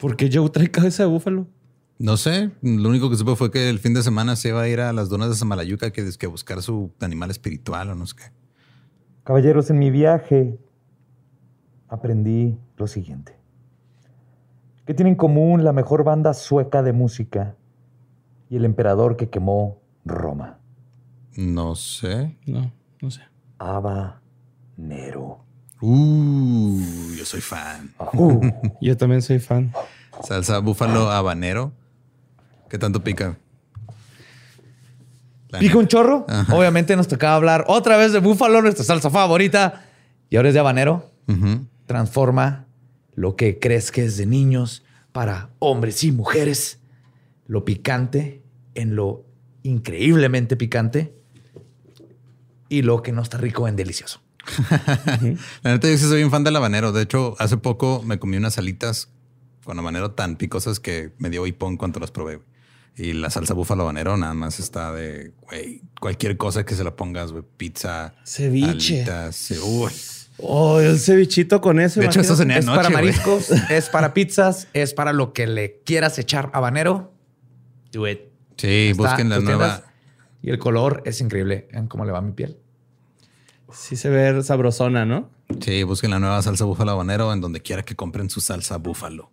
¿Por qué Joe trae cabeza de búfalo? No sé, lo único que supe fue que el fin de semana se iba a ir a las donas de Samalayuca que, que buscar su animal espiritual o no sé qué. Caballeros, en mi viaje aprendí lo siguiente. ¿Qué tiene en común la mejor banda sueca de música y el emperador que quemó Roma? No sé. No, no sé. Habanero. Uh, yo soy fan. Uh, Yo también soy fan. Salsa búfalo habanero. ¿Qué tanto pica? La Pica un chorro. Ajá. Obviamente nos tocaba hablar otra vez de búfalo, nuestra salsa favorita. Y ahora es de habanero. Transforma lo que crees que es de niños para hombres y mujeres. Lo picante en lo increíblemente picante. Y lo que no está rico en delicioso. La neta, yo sí soy bien fan del habanero. De hecho, hace poco me comí unas alitas con habanero tan picosas que me dio hipón cuando las probé. güey. Y la salsa búfalo habanero nada más está de, güey, cualquier cosa que se la pongas, güey, pizza, Ceviche. alitas, uy. Oh, el cevichito con eso. De hecho, eso es para anoche, güey. mariscos, es para pizzas, es para lo que le quieras echar habanero. Do it. Sí, Está busquen la nueva. tiendas. Y el color es increíble en cómo le va a mi piel. Sí se ve sabrosona, ¿no? Sí, busquen la nueva salsa búfalo habanero en donde quiera que compren su salsa búfalo.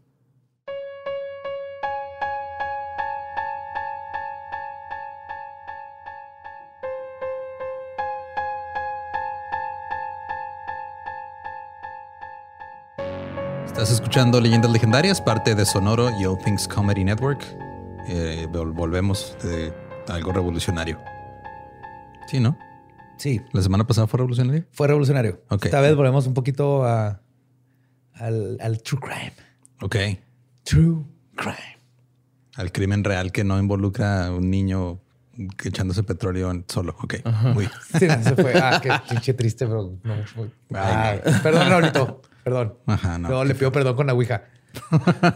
Estás escuchando Leyendas Legendarias, parte de Sonoro y All Things Comedy Network. Eh, vol- volvemos de algo revolucionario. Sí, ¿no? Sí, La semana pasada fue revolucionario. fue revolucionario. Ok. Esta vez volvemos un poquito a, al, al true crime. Ok. True crime. Al crimen real que no involucra a un niño echándose petróleo solo. Ok. Muy. Sí, no, se fue. Ah, qué pinche triste, pero no. fue- Ah, perdón, Raulito. Perdón. Ajá, no. Luego le pido perdón con la Ouija.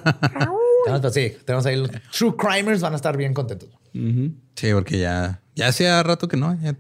No, pero sí, tenemos ahí los true crimers, van a estar bien contentos. Sí, porque ya, ya hacía rato que no, ya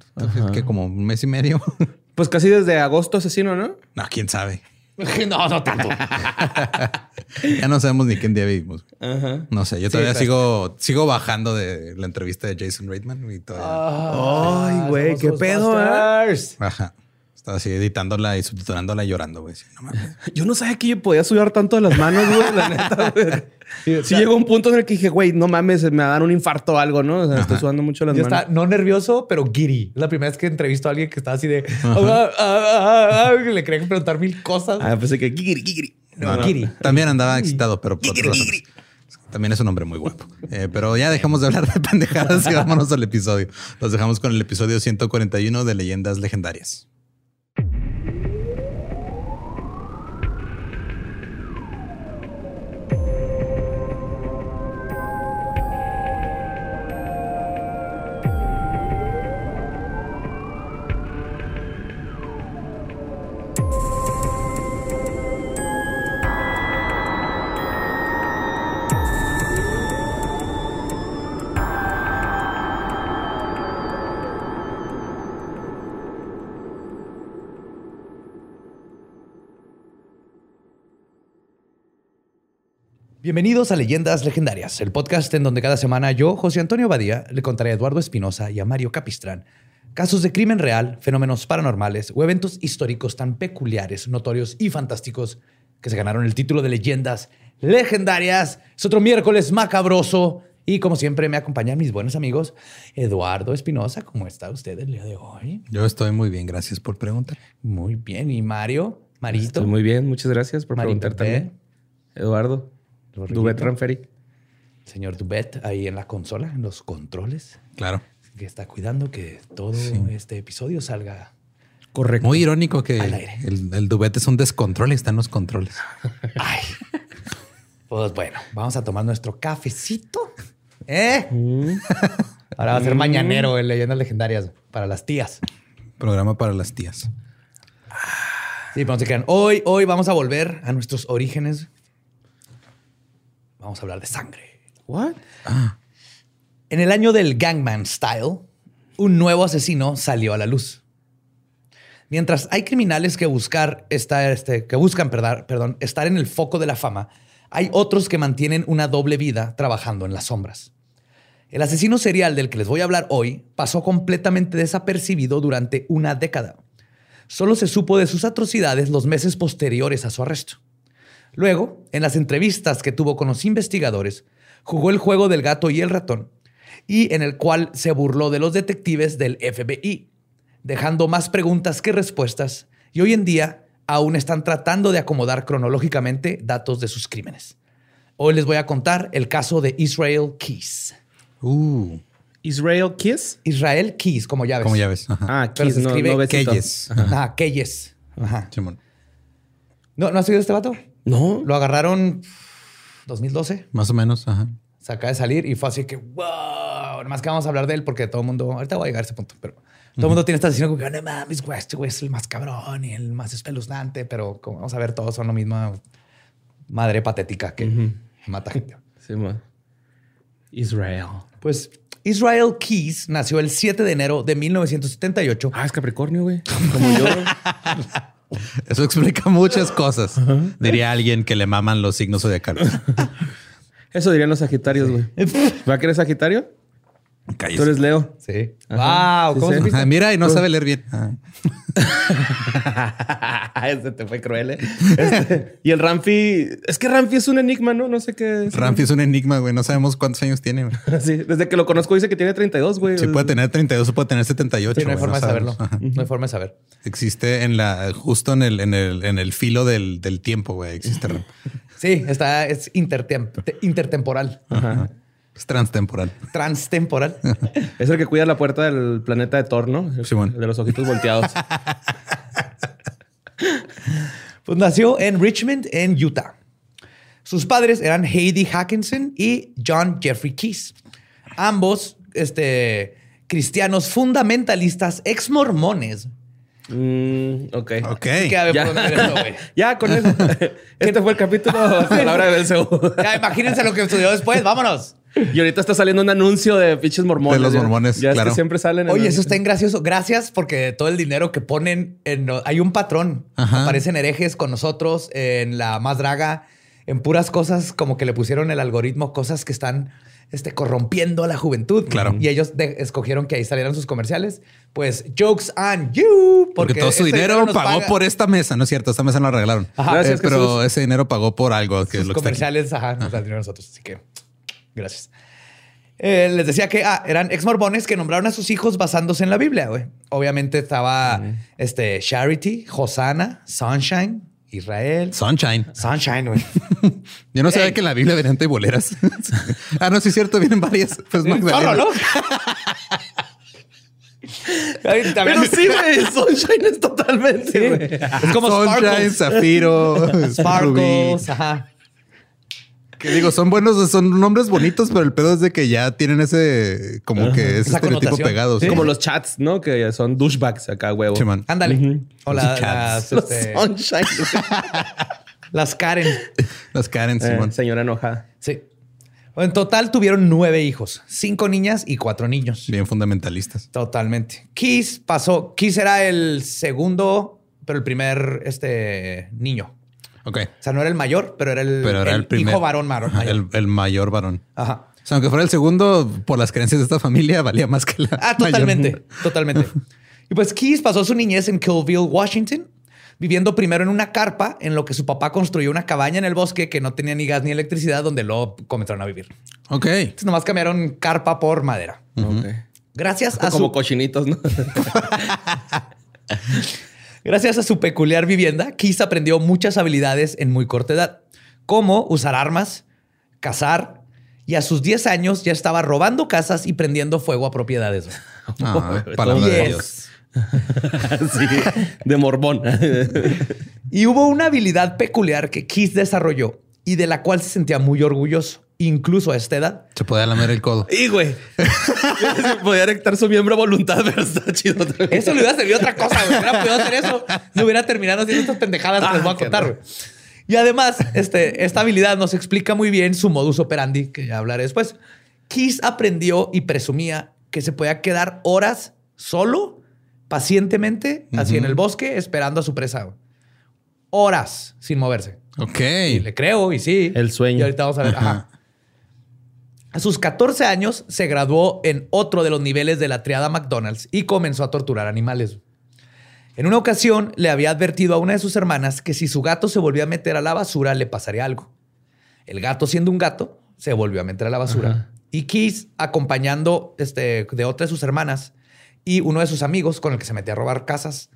que como un mes y medio. Pues casi desde agosto asesino, ¿no? no, quién sabe. No, no tanto. Ya no sabemos ni qué día vivimos. Ajá. No sé, yo todavía sigo, sigo bajando de la entrevista de Jason Reitman y todavía. Ay, güey, qué pedo, ¿eh? Ajá. Estaba así editándola y subtitulándola y llorando, güey. Sí, no mames. Yo no sabía que yo podía sudar tanto de las manos, güey, la neta, güey. Sí, llegó un punto en el que dije, güey, no mames, me va a dar un infarto o algo, ¿no? O sea, estoy sudando mucho las Yo manos. estaba no nervioso, pero. Es la primera vez que entrevisto a alguien que está así de... "Ah, ah, ah, ah", que le querían preguntar mil cosas. Ah, pensé que no, No, giddy. También andaba excitado, pero por otras razones. También es un hombre muy guapo. Eh, pero ya dejamos de hablar de pendejadas y vámonos al episodio. Los dejamos con el episodio 141 de Leyendas Legendarias. Bienvenidos a Leyendas Legendarias, el podcast en donde cada semana yo, José Antonio Badía, le contaré a Eduardo Espinosa y a Mario Capistrán casos de crimen real, fenómenos paranormales o eventos históricos tan peculiares, notorios y fantásticos que se ganaron el título de Leyendas Legendarias. Es otro miércoles macabroso y como siempre me acompañan mis buenos amigos Eduardo Espinosa. ¿Cómo está usted el día de hoy? Yo estoy muy bien, gracias por preguntar. Muy bien. ¿Y Mario? Marito. Estoy muy bien, muchas gracias por Marito preguntar P. también. Eduardo. Dubet Ranferi. Señor Dubet ahí en la consola, en los controles. Claro. que está cuidando que todo este episodio salga. Correcto. Muy irónico que Al aire. el, el dubete es un descontrol y está en los controles. Ay. Pues bueno, vamos a tomar nuestro cafecito. ¿Eh? Ahora va a ser mañanero en Leyendas Legendarias para las tías. Programa para las tías. Sí, pero no se crean. Hoy, hoy vamos a volver a nuestros orígenes. Vamos a hablar de sangre. What? En el año del Gangman Style, un nuevo asesino salió a la luz. Mientras hay criminales que buscar estar, este, que buscan, perdón, perdón, estar en el foco de la fama, hay otros que mantienen una doble vida trabajando en las sombras. El asesino serial del que les voy a hablar hoy pasó completamente desapercibido durante una década. Solo se supo de sus atrocidades los meses posteriores a su arresto. Luego, en las entrevistas que tuvo con los investigadores, jugó el juego del gato y el ratón, y en el cual se burló de los detectives del FBI, dejando más preguntas que respuestas, y hoy en día aún están tratando de acomodar cronológicamente datos de sus crímenes. Hoy les voy a contar el caso de Israel Keys. Uh. Israel Kiss. Israel Keys, como llaves. Como llaves. Ah, Keys, no, no Keyes. Ajá, Keyes. Ajá. Simón. ¿No, ¿No has oído este vato? No. Lo agarraron 2012. Más o menos. Ajá. Se acaba de salir y fue así que, wow, más que vamos a hablar de él porque todo el mundo, ahorita voy a llegar a ese punto, pero todo el mundo tiene esta decisión como que, no mames, güey, este güey es el más cabrón y el más espeluznante, pero como vamos a ver, todos son lo mismo madre patética que mata gente. Sí, man. Israel. Pues Israel Keys nació el 7 de enero de 1978. Ah, es Capricornio, güey. Como yo. Eso explica muchas cosas. Diría alguien que le maman los signos zodiacales. Eso dirían los Sagitarios, güey. ¿Va a querer Sagitario? Cállese. Tú eres Leo. Sí. Ajá. Wow, ¿cómo sí. supiste? Ah, mira, y no sabe leer bien. Ah. Ese te fue cruel, ¿eh? Este, y el Ramfi... Es que Ramfi es un enigma, ¿no? No sé qué es. Ramfi es un enigma, güey. No sabemos cuántos años tiene. güey. Sí, desde que lo conozco dice que tiene 32, güey. Sí puede tener 32 o puede tener 78. Sí, no hay güey, forma de saberlo. Ajá. No hay forma de saber. Existe en la, justo en el, en el, en el filo del, del tiempo, güey. Existe. Ram. Sí, está, es intertem- te- intertemporal, Es transtemporal. transtemporal. Es el que cuida la puerta del planeta de Thor, ¿no? Simón. El de los ojitos volteados. Pues nació en Richmond, en Utah. Sus padres eran Heidi Hackinson y John Jeffrey Keys. Ambos este, cristianos fundamentalistas ex mormones. Mm, ok. Ok. A Ya. eso, con eso. Este fue el capítulo de palabra de Belcebú. Ya, imagínense lo que estudió después. Vámonos. Y ahorita está saliendo un anuncio de pinches mormones. De los Ya- mormones, Ya es claro. que siempre salen. en Oye, eso está en gracioso. Gracias porque todo el dinero que ponen en... Hay un patrón. Ajá. Aparecen herejes con nosotros en la más draga, en puras cosas como que le pusieron el algoritmo, cosas que están este, corrompiendo a la juventud. Claro. Y ellos de- escogieron que ahí salieran sus comerciales. Pues, jokes on you. Porque, todo su dinero pagó paga- por esta mesa, ¿no es cierto? Esta mesa no la regalaron. Ajá. Eh, Gracias, pero Jesús. ese dinero pagó por algo que es sus lo que está aquí. comerciales, ajá, nos dan dinero nosotros. Así que, gracias. Eh, les decía que ah, eran ex mormones que nombraron a sus hijos basándose en la Biblia, güey. Obviamente estaba este, Charity, Hosanna, Sunshine, Israel. Sunshine. Sunshine, güey. Yo no sabía que en la Biblia venían boleras. ah, no, sí es cierto, vienen varias. Pues Magdalena. ¿no? Pero sí, güey. Sunshine es totalmente. Es como Sunshine, Sparkles. Zafiro, Rubí. Sparkles, ajá. Que digo, son buenos, son nombres bonitos, pero el pedo es de que ya tienen ese, como que ese Esa estereotipo pegado. Sí. Como los chats, ¿no? Que son douchebags acá, huevo. Sí, man. Ándale. O la- Los cats. las, Los este, Sunshine. las Karen. Las Karen, Eh, Simón. señora enojada. Sí. En total tuvieron nueve hijos, cinco niñas y cuatro niños. Bien fundamentalistas. Totalmente. Keys pasó. Keys era el segundo, pero el primer este, niño. Ok. O sea, no era el mayor, pero era el, Pero era el, primer. hijo varón mayor. el, el mayor varón. Ajá. O sea, aunque fuera el segundo, por las creencias de esta familia, valía más que la. Ah, mayor. totalmente. Totalmente. Y pues Keys pasó su niñez en Killville, Washington, viviendo primero en una carpa en lo que su papá construyó una cabaña en el bosque que no tenía ni gas ni electricidad, donde luego comenzaron a vivir. Ok. Entonces nomás cambiaron carpa por madera. Ok. Gracias a Como su cochinitos, ¿no? Gracias a su peculiar vivienda, Keys aprendió muchas habilidades en muy corta edad, como usar armas, cazar, y a sus 10 años ya estaba robando casas y prendiendo fuego a propiedades. Ah, palabra de. Dios. sí. De morbón. Y hubo una habilidad peculiar que Keys desarrolló y de la cual se sentía muy orgulloso, incluso a esta edad. Se podía lamer el codo. y, güey. Podía erectar su miembro a voluntad, pero está chido. Eso le hubiera servido a otra cosa, güey. Hubiera podido hacer eso. No hubiera terminado haciendo estas pendejadas que les voy a Ah, contar, güey. Y además, este, esta habilidad nos explica muy bien su modus operandi, que ya hablaré después. Keys aprendió y presumía que se podía quedar horas solo, pacientemente, así en el bosque, esperando a su presa. güey. Horas sin moverse. Ok. Y le creo y sí. El sueño. Y ahorita vamos a ver. Ajá. A sus 14 años se graduó en otro de los niveles de la triada McDonald's y comenzó a torturar animales. En una ocasión le había advertido a una de sus hermanas que si su gato se volvía a meter a la basura le pasaría algo. El gato, siendo un gato, se volvió a meter a la basura. Y Keith, acompañando este, de otra de sus hermanas y uno de sus amigos con el que se metía a robar casas,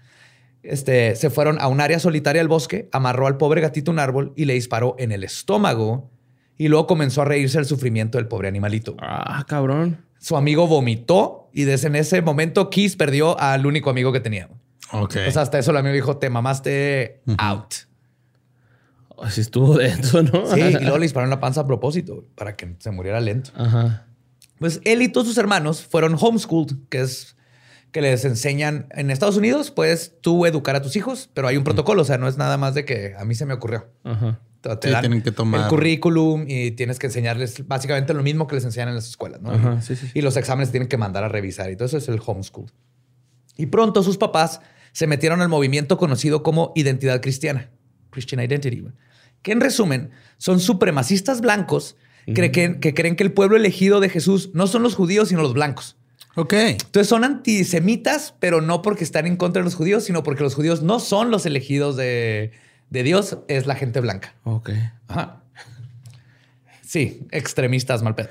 este, se fueron a un área solitaria del bosque, amarró al pobre gatito un árbol y le disparó en el estómago y luego comenzó a reírse del sufrimiento del pobre animalito. Ah, cabrón. Su amigo vomitó y desde en ese momento Keith perdió al único amigo que tenía. Ok. O sea, hasta eso el amigo dijo, te mamaste out. Así estuvo dentro, ¿no? Sí, y luego le dispararon la panza a propósito para que se muriera lento. Ajá. Pues él y todos sus hermanos fueron homeschooled, que es que les enseñan en Estados Unidos, puedes tú educar a tus hijos, pero hay un protocolo, o sea, no es nada más de que a mí se me ocurrió. Ajá. Te- Sí, dan tienen que tomar- el currículum y tienes que enseñarles básicamente lo mismo que les enseñan en las escuelas, ¿no? Ajá, sí, sí, sí. Y los exámenes tienen que mandar a revisar y todo eso es el homeschool. Y pronto sus papás se metieron al movimiento conocido como identidad cristiana, Christian Identity, que en resumen son supremacistas blancos que, que- que creen que el pueblo elegido de Jesús no son los judíos, sino los blancos. Ok. Entonces son antisemitas, pero no porque están en contra de los judíos, sino porque los judíos no son los elegidos de, de Dios, es la gente blanca. Ok. Ajá. Sí, extremistas mal pedo.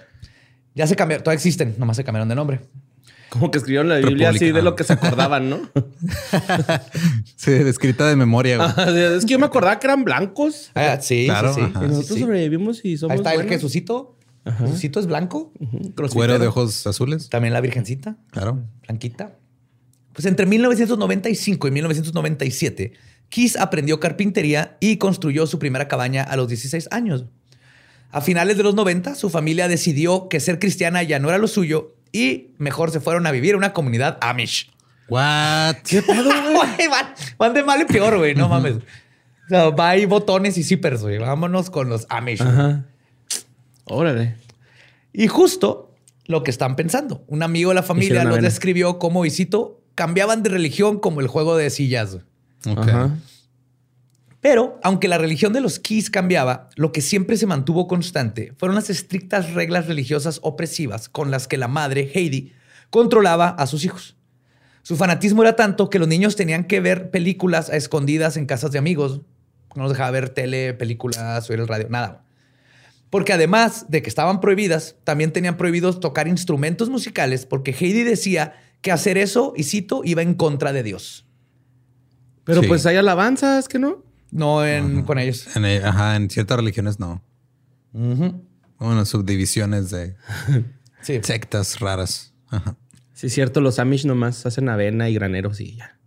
Ya se cambiaron, todavía existen, nomás se cambiaron de nombre. Como que escribieron la Biblia así de lo que se acordaban, ¿no? Sí, escrita de memoria, güey. Ajá, es que yo me acordaba que eran blancos. Ah, sí, Claro, sí, sí. ajá. Y nosotros Sí, sí. sobrevivimos y somos Ahí está el. Jesucito. Jesucito es blanco. Cuero de ojos azules. También la Virgencita, Claro. blanquita. Pues entre 1995 y 1997, Kiss aprendió carpintería y construyó su primera cabaña a los 16 años. A finales de los 90, su familia decidió que ser cristiana ya no era lo suyo y mejor se fueron a vivir a una comunidad Amish. What? ¿Qué pedo, güey? Van, van de mal en peor, güey. No mames. O sea, va ahí botones y zippers, güey. Vámonos con los Amish. Ajá. Órale. Y justo lo que están pensando. Un amigo de la familia los describió como, y cito, cambiaban de religión como el juego de sillas. güey. Ajá. Pero, aunque la religión de los Keys cambiaba, lo que siempre se mantuvo constante fueron las estrictas reglas religiosas opresivas con las que la madre, Heidi, controlaba a sus hijos. Su fanatismo era tanto que los niños tenían que ver películas a escondidas en casas de amigos. No los dejaba ver tele, películas, oír el radio, nada. Porque además de que estaban prohibidas, también tenían prohibidos tocar instrumentos musicales porque Heidi decía que hacer eso, y cito, iba en contra de Dios. Pero Sí. pues hay alabanzas, ¿que no? No en, con ellos. En, ajá, en ciertas religiones no. Bueno, subdivisiones de Sí. sectas raras. Ajá. Sí, es cierto. Los Amish nomás hacen avena y graneros y ya.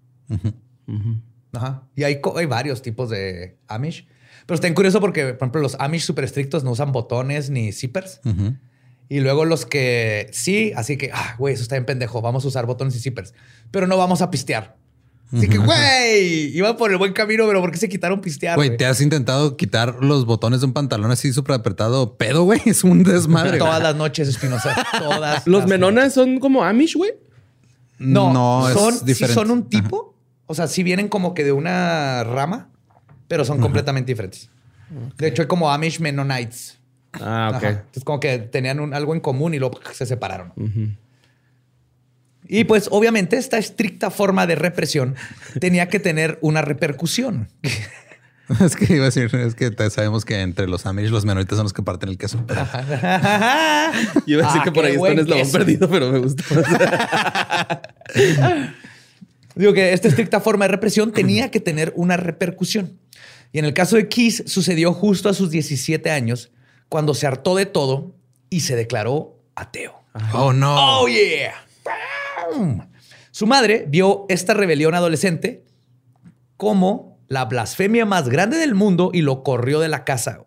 Ajá. Y hay, hay varios tipos de Amish. Pero está bien curioso porque, por ejemplo, los Amish súper estrictos no usan botones ni zippers. Y luego los que sí, así que, ah, güey, eso está bien pendejo. Vamos a usar botones y zippers. Pero no vamos a pistear. Así que, güey, iban por el buen camino, pero ¿por qué se quitaron pistear? Güey? ¿te has intentado quitar los botones de un pantalón así súper apretado? Pedo, güey. Es un desmadre. Todas las noches, Espinosa. Todas. Los las menonas son como Amish, güey. No, no son, es sí son un tipo. O sea, sí vienen como que de una rama, pero son completamente diferentes. De hecho, hay como Amish Mennonites. Ah, ok. Ajá. Entonces, como que tenían un- algo en común y luego se separaron. Y pues, obviamente, esta estricta forma de represión tenía que tener una repercusión. Es que iba a decir, es que sabemos que entre los Amish los menoritas son los que parten el queso. pero- Yo iba a decir Ah, que por ahí está un eslabón perdido, pero me gustó. Digo que esta estricta forma de represión tenía que tener una repercusión. Y en el caso de Kiss sucedió justo a sus 17 años, cuando se hartó de todo y se declaró ateo. Oh, no. ¡Oh, yeah! Su madre vio esta rebelión adolescente como la blasfemia más grande del mundo y lo corrió de la casa.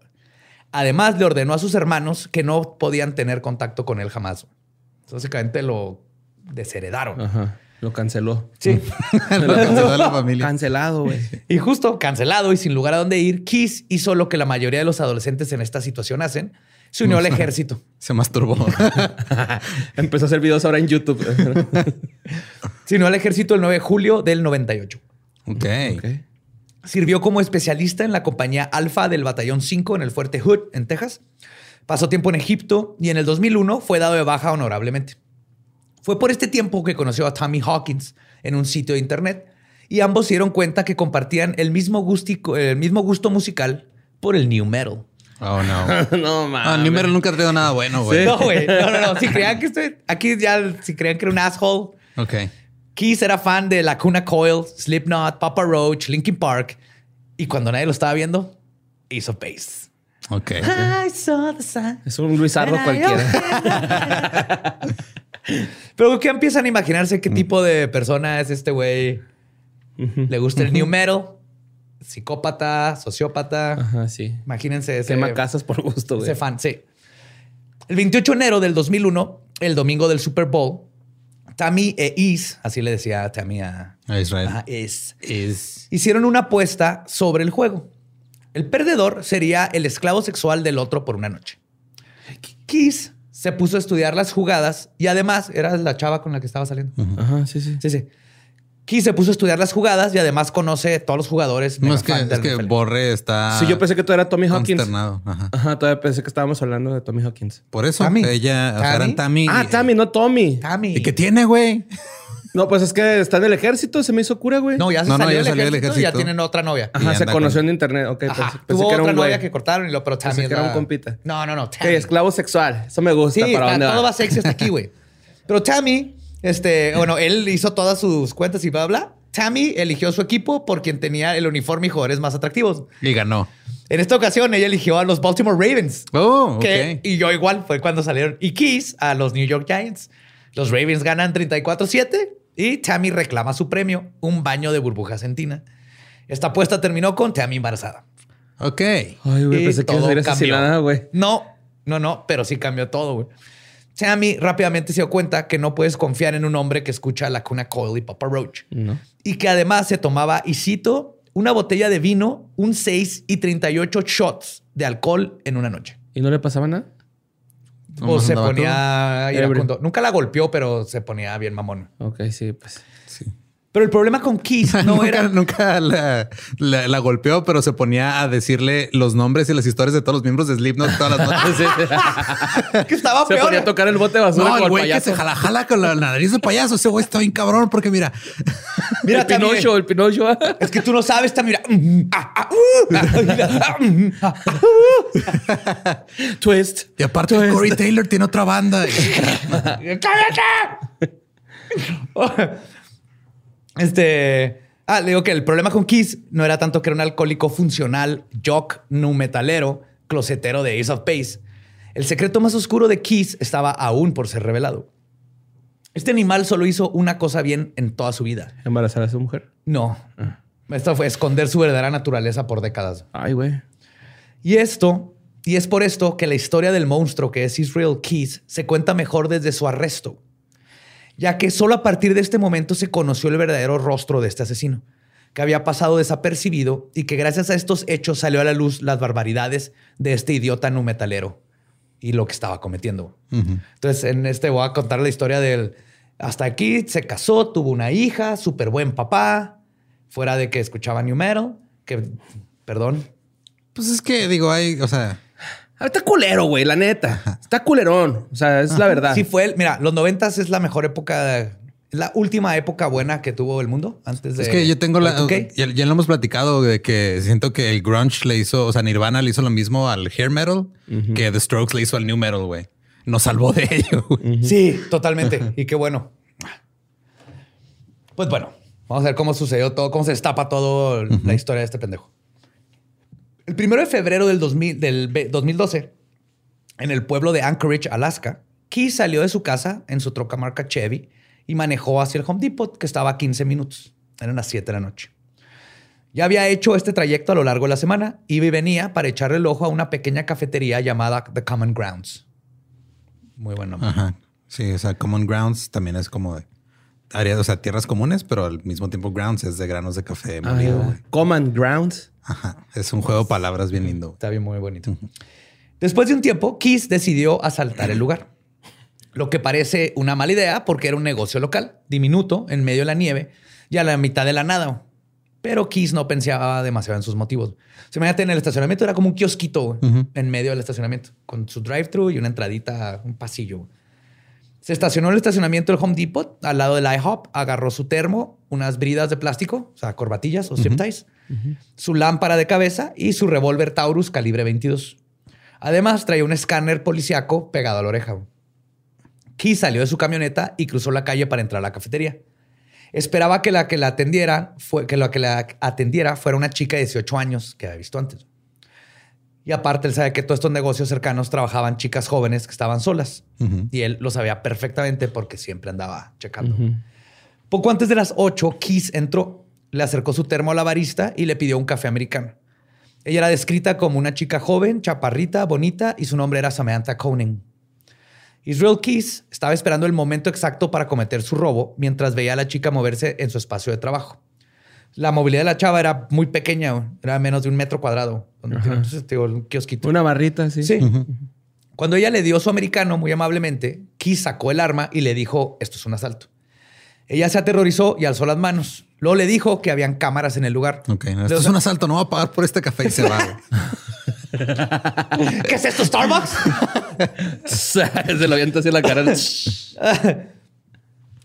Además, le ordenó a sus hermanos que no podían tener contacto con él jamás. Básicamente lo desheredaron. Ajá. Lo canceló. Sí. Lo canceló la familia. Cancelado, güey. Y justo cancelado y sin lugar a dónde ir, Kiss hizo lo que la mayoría de los adolescentes en esta situación hacen. Se unió al ejército. Se masturbó. Empezó a hacer videos ahora en YouTube. Se unió al ejército el 9 de julio del 98. ok. Ok. Sirvió como especialista en la compañía Alfa del Batallón 5 en el Fuerte Hood, en Texas. Pasó tiempo en Egipto y en el 2001 fue dado de baja honorablemente. Fue por este tiempo que conoció a Tommy Hawkins en un sitio de internet y ambos se dieron cuenta que compartían el mismo, el mismo gusto musical por el new metal. Oh, no. no, mames. No, new metal nunca ha traído nada bueno, güey. No, güey. No, no, no. Si creían que estoy... Aquí ya, si creían que era un asshole. Ok. Keith era fan de Lacuna Coil, Slipknot, Papa Roach, Linkin Park. Y cuando nadie lo estaba viendo, hizo bass. Ok. Es un Luisardo cualquiera. Pero ¿qué empiezan a imaginarse qué tipo de persona es este güey? Le gusta el new metal, psicópata, sociópata. Ajá, sí. Imagínense ese. Quema casas por gusto, güey. Ese fan, sí. El 28 de enero del 2001, el domingo del Super Bowl, Tammy e Is, así le decía Tammy a, Israel, Is, hicieron una apuesta sobre el juego. El perdedor sería el esclavo sexual del otro por una noche. Kiss se puso a estudiar las jugadas y además era la chava con la que estaba saliendo. Ajá, sí, sí. Sí, sí. Kiss se puso a estudiar las jugadas y además conoce a todos los jugadores. No, es que, es que Borre está. Sí, yo pensé que tú era Tommy Hawkins. Ajá. Ajá, todavía pensé que estábamos hablando de Tommy Hawkins. Por eso ella, o sea, eran Tammy. Ah, Tammy, no Tommy. Tammy. ¿Y qué tiene, güey? No, pues es que está en el ejército, se me hizo cura, güey. No, ya se no, salió, no, ya del, salió ejército, Ya tienen otra novia. Ajá, se conoció en internet. Ok, Ajá. Tuvo que era otra un novia que cortaron y lo, pero Tammy Pensé que era un compita. No, no, no. Tammy. esclavo sexual. Eso me gusta. Sí, ¿Para está- dónde todo va? va sexy hasta aquí, güey. Pero Tammy, este, bueno, él hizo todas sus cuentas y bla, bla. Tammy eligió su equipo por quien tenía el uniforme y jugadores más atractivos. Y ganó. En esta ocasión, ella eligió a los Baltimore Ravens. Oh, ok. que- y yo igual, fue cuando salieron. Y Keys a los New York Giants. Los Ravens ganan 34-7 y Tammy reclama su premio, un baño de burbujas en tina. Esta apuesta terminó con Tammy embarazada. Ok. Ay, güey, pensé que iba a güey. No, no, no, pero sí cambió todo, güey. Tammy rápidamente se dio cuenta que no puedes confiar en un hombre que escucha la cuna Coil y Papa Roach. No. Y que además se tomaba, y cito, una botella de vino, un 6 y 38 shots de alcohol en una noche. ¿Y no le pasaba nada? O se ponía. Nunca la golpeó, pero se ponía bien mamón. Ok, sí, pues. Sí. Pero el problema con Keith no nunca, era... nunca la, la- la golpeó, pero se ponía a decirle los nombres y las historias de todos los miembros de Slipknot todas las noches. que estaba Se peor. ponía a tocar el bote de basura No, el güey que se jala, jala con la nariz de payaso. Ese güey está bien cabrón porque mira, Mira, el también. Pinocho, el Pinocho. Es que tú no sabes, está mira. Twist. y aparte Corey Taylor tiene otra banda. ¡Cállate! Este. Ah, le digo que el problema con Kiss no era tanto que era un alcohólico funcional, jock, nu metalero, closetero de Ace of Base. El secreto más oscuro de Kiss estaba aún por ser revelado. Este animal solo hizo una cosa bien en toda su vida. Embarazar a su mujer. No. Esto fue esconder su verdadera naturaleza por décadas. Ay, güey. Y esto, y es por esto que la historia del monstruo que es Israel Keys se cuenta mejor desde su arresto, ya que solo a partir de este momento se conoció el verdadero rostro de este asesino, que había pasado desapercibido y que gracias a estos hechos salió a la luz las barbaridades de este idiota numetalero y lo que estaba cometiendo. Entonces, en este voy a contar la historia del... Hasta aquí se casó, tuvo una hija, súper buen papá, fuera de que escuchaba New Metal, que, perdón, Pues es que digo, hay, o sea, Está culero, güey, la neta. Está culerón. O sea, es la verdad. Sí fue el, mira, los noventas es la mejor época, es la última época buena que tuvo el mundo antes de. es que yo tengo la, Y2K. ya, ya lo hemos platicado de que siento que el grunge le hizo, o sea, Nirvana le hizo lo mismo al hair metal que The Strokes le hizo al new metal, güey. Nos salvó de ello. güey. Sí, totalmente. y qué bueno. Pues bueno, vamos a ver cómo sucedió todo, cómo se destapa todo la historia de este pendejo. El primero de febrero del, 2000 del ve- 2012, en el pueblo de Anchorage, Alaska, Key salió de su casa en su troca marca Chevy y manejó hacia el Home Depot, que estaba a 15 minutos. Eran las 7 de la noche. Ya había hecho este trayecto a lo largo de la semana. Y venía para echarle el ojo a una pequeña cafetería llamada The Common Grounds. Muy buen nombre. Ajá. Sí, o sea, Common Grounds también es como de áreas, o sea, tierras comunes, pero al mismo tiempo Grounds es de granos de café molido. Common Grounds. Ajá. Es un juego de palabras bien lindo. Está bien, muy bonito. Después de un tiempo, Keith decidió asaltar el lugar. Lo que parece una mala idea porque era un negocio local, diminuto, en medio de la nieve y a la mitad de la nada. Pero Keys no pensaba demasiado en sus motivos. Se imagínate, en el estacionamiento era como un kiosquito en medio del estacionamiento, con su drive-thru y una entradita, un pasillo. Se estacionó en el estacionamiento del Home Depot, al lado del IHOP, agarró su termo, unas bridas de plástico, o sea, corbatillas o zip ties, su lámpara de cabeza y su revólver Taurus calibre 22. Además, traía un escáner policiaco pegado a la oreja. Key salió de su camioneta y cruzó la calle para entrar a la cafetería. Esperaba que la que la atendiera, fue, que la que la atendiera fuera una chica de 18 años que había visto antes. Y aparte, él sabe que todos estos negocios cercanos trabajaban chicas jóvenes que estaban solas. Y él lo sabía perfectamente porque siempre andaba checando. Poco antes de las 8, Keith entró, le acercó su termo a la barista y le pidió un café americano. Ella era descrita como una chica joven, chaparrita, bonita y su nombre era Samantha Conan. Israel Keys estaba esperando el momento exacto para cometer su robo mientras veía a la chica moverse en su espacio de trabajo. La movilidad de la chava era muy pequeña, era menos de un metro cuadrado. Entonces, un kiosquito. Una barrita, sí. Sí. Cuando ella le dio su americano muy amablemente, Keys sacó el arma y le dijo, esto es un asalto. Ella se aterrorizó y alzó las manos. Luego le dijo que habían cámaras en el lugar. Ok, esto es un asalto, no va a pagar por este café y se va. ¿Qué es esto, Starbucks? se lo avienta así la cara.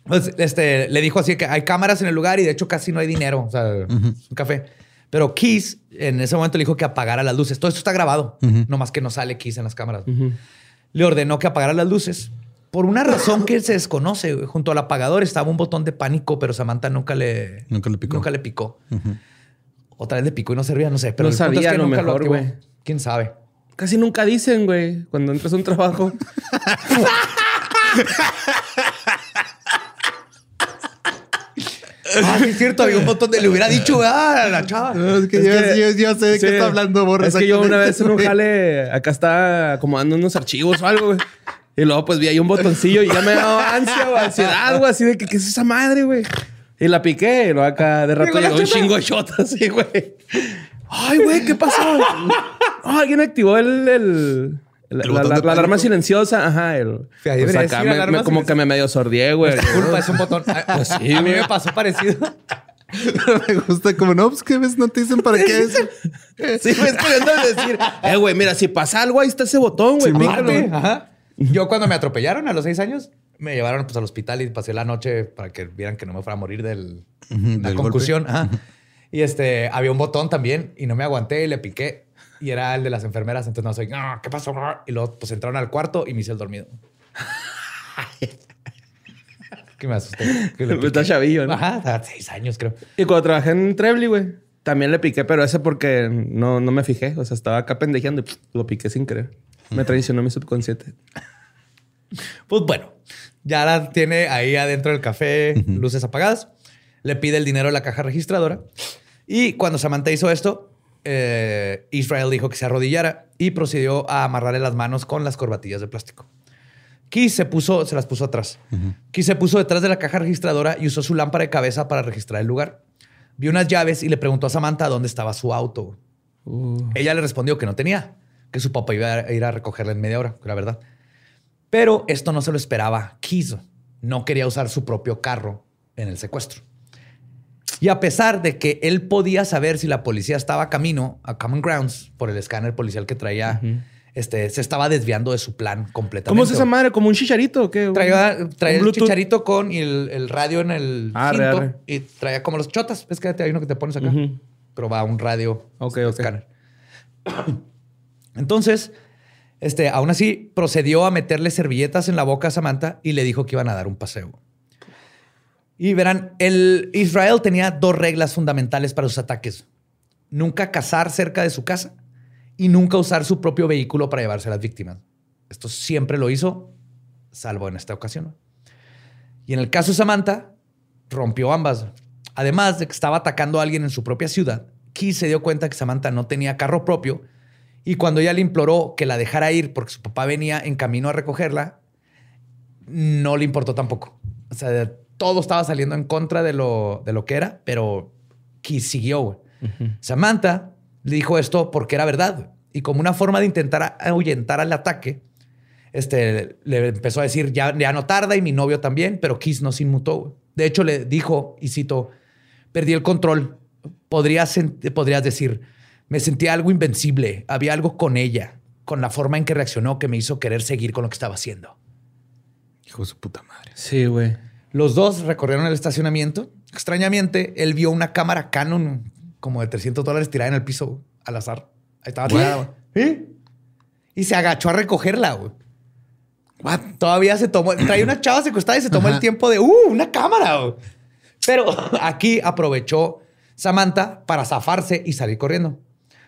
Pues, este, le dijo así que hay cámaras en el lugar y de hecho casi no hay dinero. O sea, un café. Pero Keys en ese momento le dijo que apagara las luces. Todo esto está grabado, no más que no sale Keys en las cámaras. Le ordenó que apagara las luces. Por una razón que se desconoce, junto al apagador estaba un botón de pánico, pero Samantha nunca le, nunca le picó. Nunca le picó. Otra vez le picó y no servía, no sé. Pero no sabía es lo mejor, güey. ¿Quién sabe? Casi nunca dicen, güey, cuando entras a un trabajo. Ah, es cierto, había un botón de le hubiera dicho, ah, la chava. es que, yo, sé de qué está hablando Borra. Es que yo una vez en un jale, acá está acomodando unos archivos o algo, güey. Y luego pues vi ahí un botoncillo y ya me daba ansia o ansiedad, güey, así de que qué es esa madre, güey. Y la piqué y luego acá de rato llegó un chingo de shotas así, güey. Ay, güey, ¿qué pasó? alguien activó el, la, alarma silenciosa, ajá. El, pues acá me, como que me medio sordié, güey. Disculpa, es un botón. Pues sí, a mí me pasó parecido. me gusta como, no, pues que ves, no te dicen para qué es. sí, me estoy decir, eh, güey, mira, si pasa algo, ahí está ese botón, güey. Sí, Ajá. Yo cuando me atropellaron a los seis años, me llevaron pues, al hospital y pasé la noche para que vieran que no me fuera a morir de la concusión. Y este, había un botón también y no me aguanté y le piqué. Y era el de las enfermeras. Entonces no soy, no, ¿qué pasó? Y luego pues entraron al cuarto y me hice el dormido. que me asusté. Está chavillo, ¿no? Ajá, seis años creo. Y cuando trabajé en Trebly, güey, también le piqué, pero ese porque no, no me fijé. O sea, estaba acá pendejeando y lo piqué sin querer. Me traicionó mi subconsciente. Pues bueno, ya la tiene ahí adentro del café, luces apagadas. Le pide el dinero a la caja registradora. Y cuando Samantha hizo esto, eh, Israel dijo que se arrodillara y procedió a amarrarle las manos con las corbatillas de plástico. Keith se puso, se las puso atrás. Uh se puso detrás de la caja registradora y usó su lámpara de cabeza para registrar el lugar. Vio unas llaves y le preguntó a Samantha dónde estaba su auto. Uh. Ella le respondió que no tenía, que su papá iba a ir a recogerla en media hora, que era verdad. Pero esto no se lo esperaba. Keith no quería usar su propio carro en el secuestro. Y a pesar de que él podía saber si la policía estaba a camino a Common Grounds por el escáner policial que traía, este, se estaba desviando de su plan completamente. ¿Cómo es esa madre? ¿Como un chicharito qué? Traía, el chicharito con el, radio en el ah, cinto y traía como los chotas. Es que hay uno que te pones acá, pero va un radio okay, escáner. Entonces, este, aún así procedió a meterle servilletas en la boca a Samantha y le dijo que iban a dar un paseo. Y verán, el Israel tenía dos reglas fundamentales para sus ataques. Nunca cazar cerca de su casa y nunca usar su propio vehículo para llevarse a las víctimas. Esto siempre lo hizo, salvo en esta ocasión. Y en el caso de Samantha, rompió ambas. Además de que estaba atacando a alguien en su propia ciudad, Key se dio cuenta que Samantha no tenía carro propio y cuando ella le imploró que la dejara ir porque su papá venía en camino a recogerla, no le importó tampoco. O sea, todo estaba saliendo en contra de lo, de lo que era, pero que siguió. Samantha le dijo esto porque era verdad. Y como una forma de intentar ahuyentar al ataque, este, le empezó a decir, ya, ya no tarda y mi novio también, pero Kiss no se inmutó. De hecho, le dijo, y cito, perdí el control. podrías, podrías decir, me sentía algo invencible, había algo con ella, con la forma en que reaccionó que me hizo querer seguir con lo que estaba haciendo. Hijo de su puta madre. Sí, güey. Los dos recorrieron el estacionamiento. Extrañamente, él vio una cámara Canon como de 300 dólares tirada en el piso al azar. Ahí estaba tirada. ¿Sí? Y se agachó a recogerla. Güey. Todavía se tomó. Traía una chava secuestrada y se tomó el tiempo de, ¡uh! Una cámara. Güey. Pero aquí aprovechó Samantha para zafarse y salir corriendo.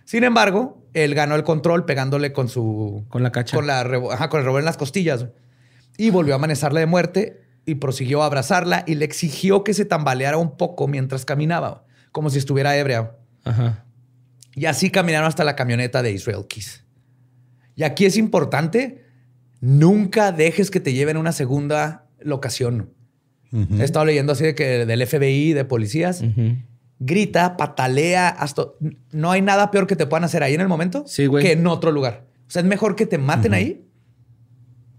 Sin embargo, él ganó el control pegándole con su. Con la cacha. Con, la, ajá, con el revólver en las costillas. Y volvió a amanecerle de muerte y prosiguió a abrazarla y le exigió que se tambaleara un poco mientras caminaba, como si estuviera ebria. Ajá. Y así caminaron hasta la camioneta de Israel Keys. Y aquí es importante, nunca dejes que te lleven a una segunda locación. He estado leyendo así de que del FBI, de policías. Grita, patalea, hasta... No hay nada peor que te puedan hacer ahí en el momento que en otro lugar. O sea, es mejor que te maten ahí.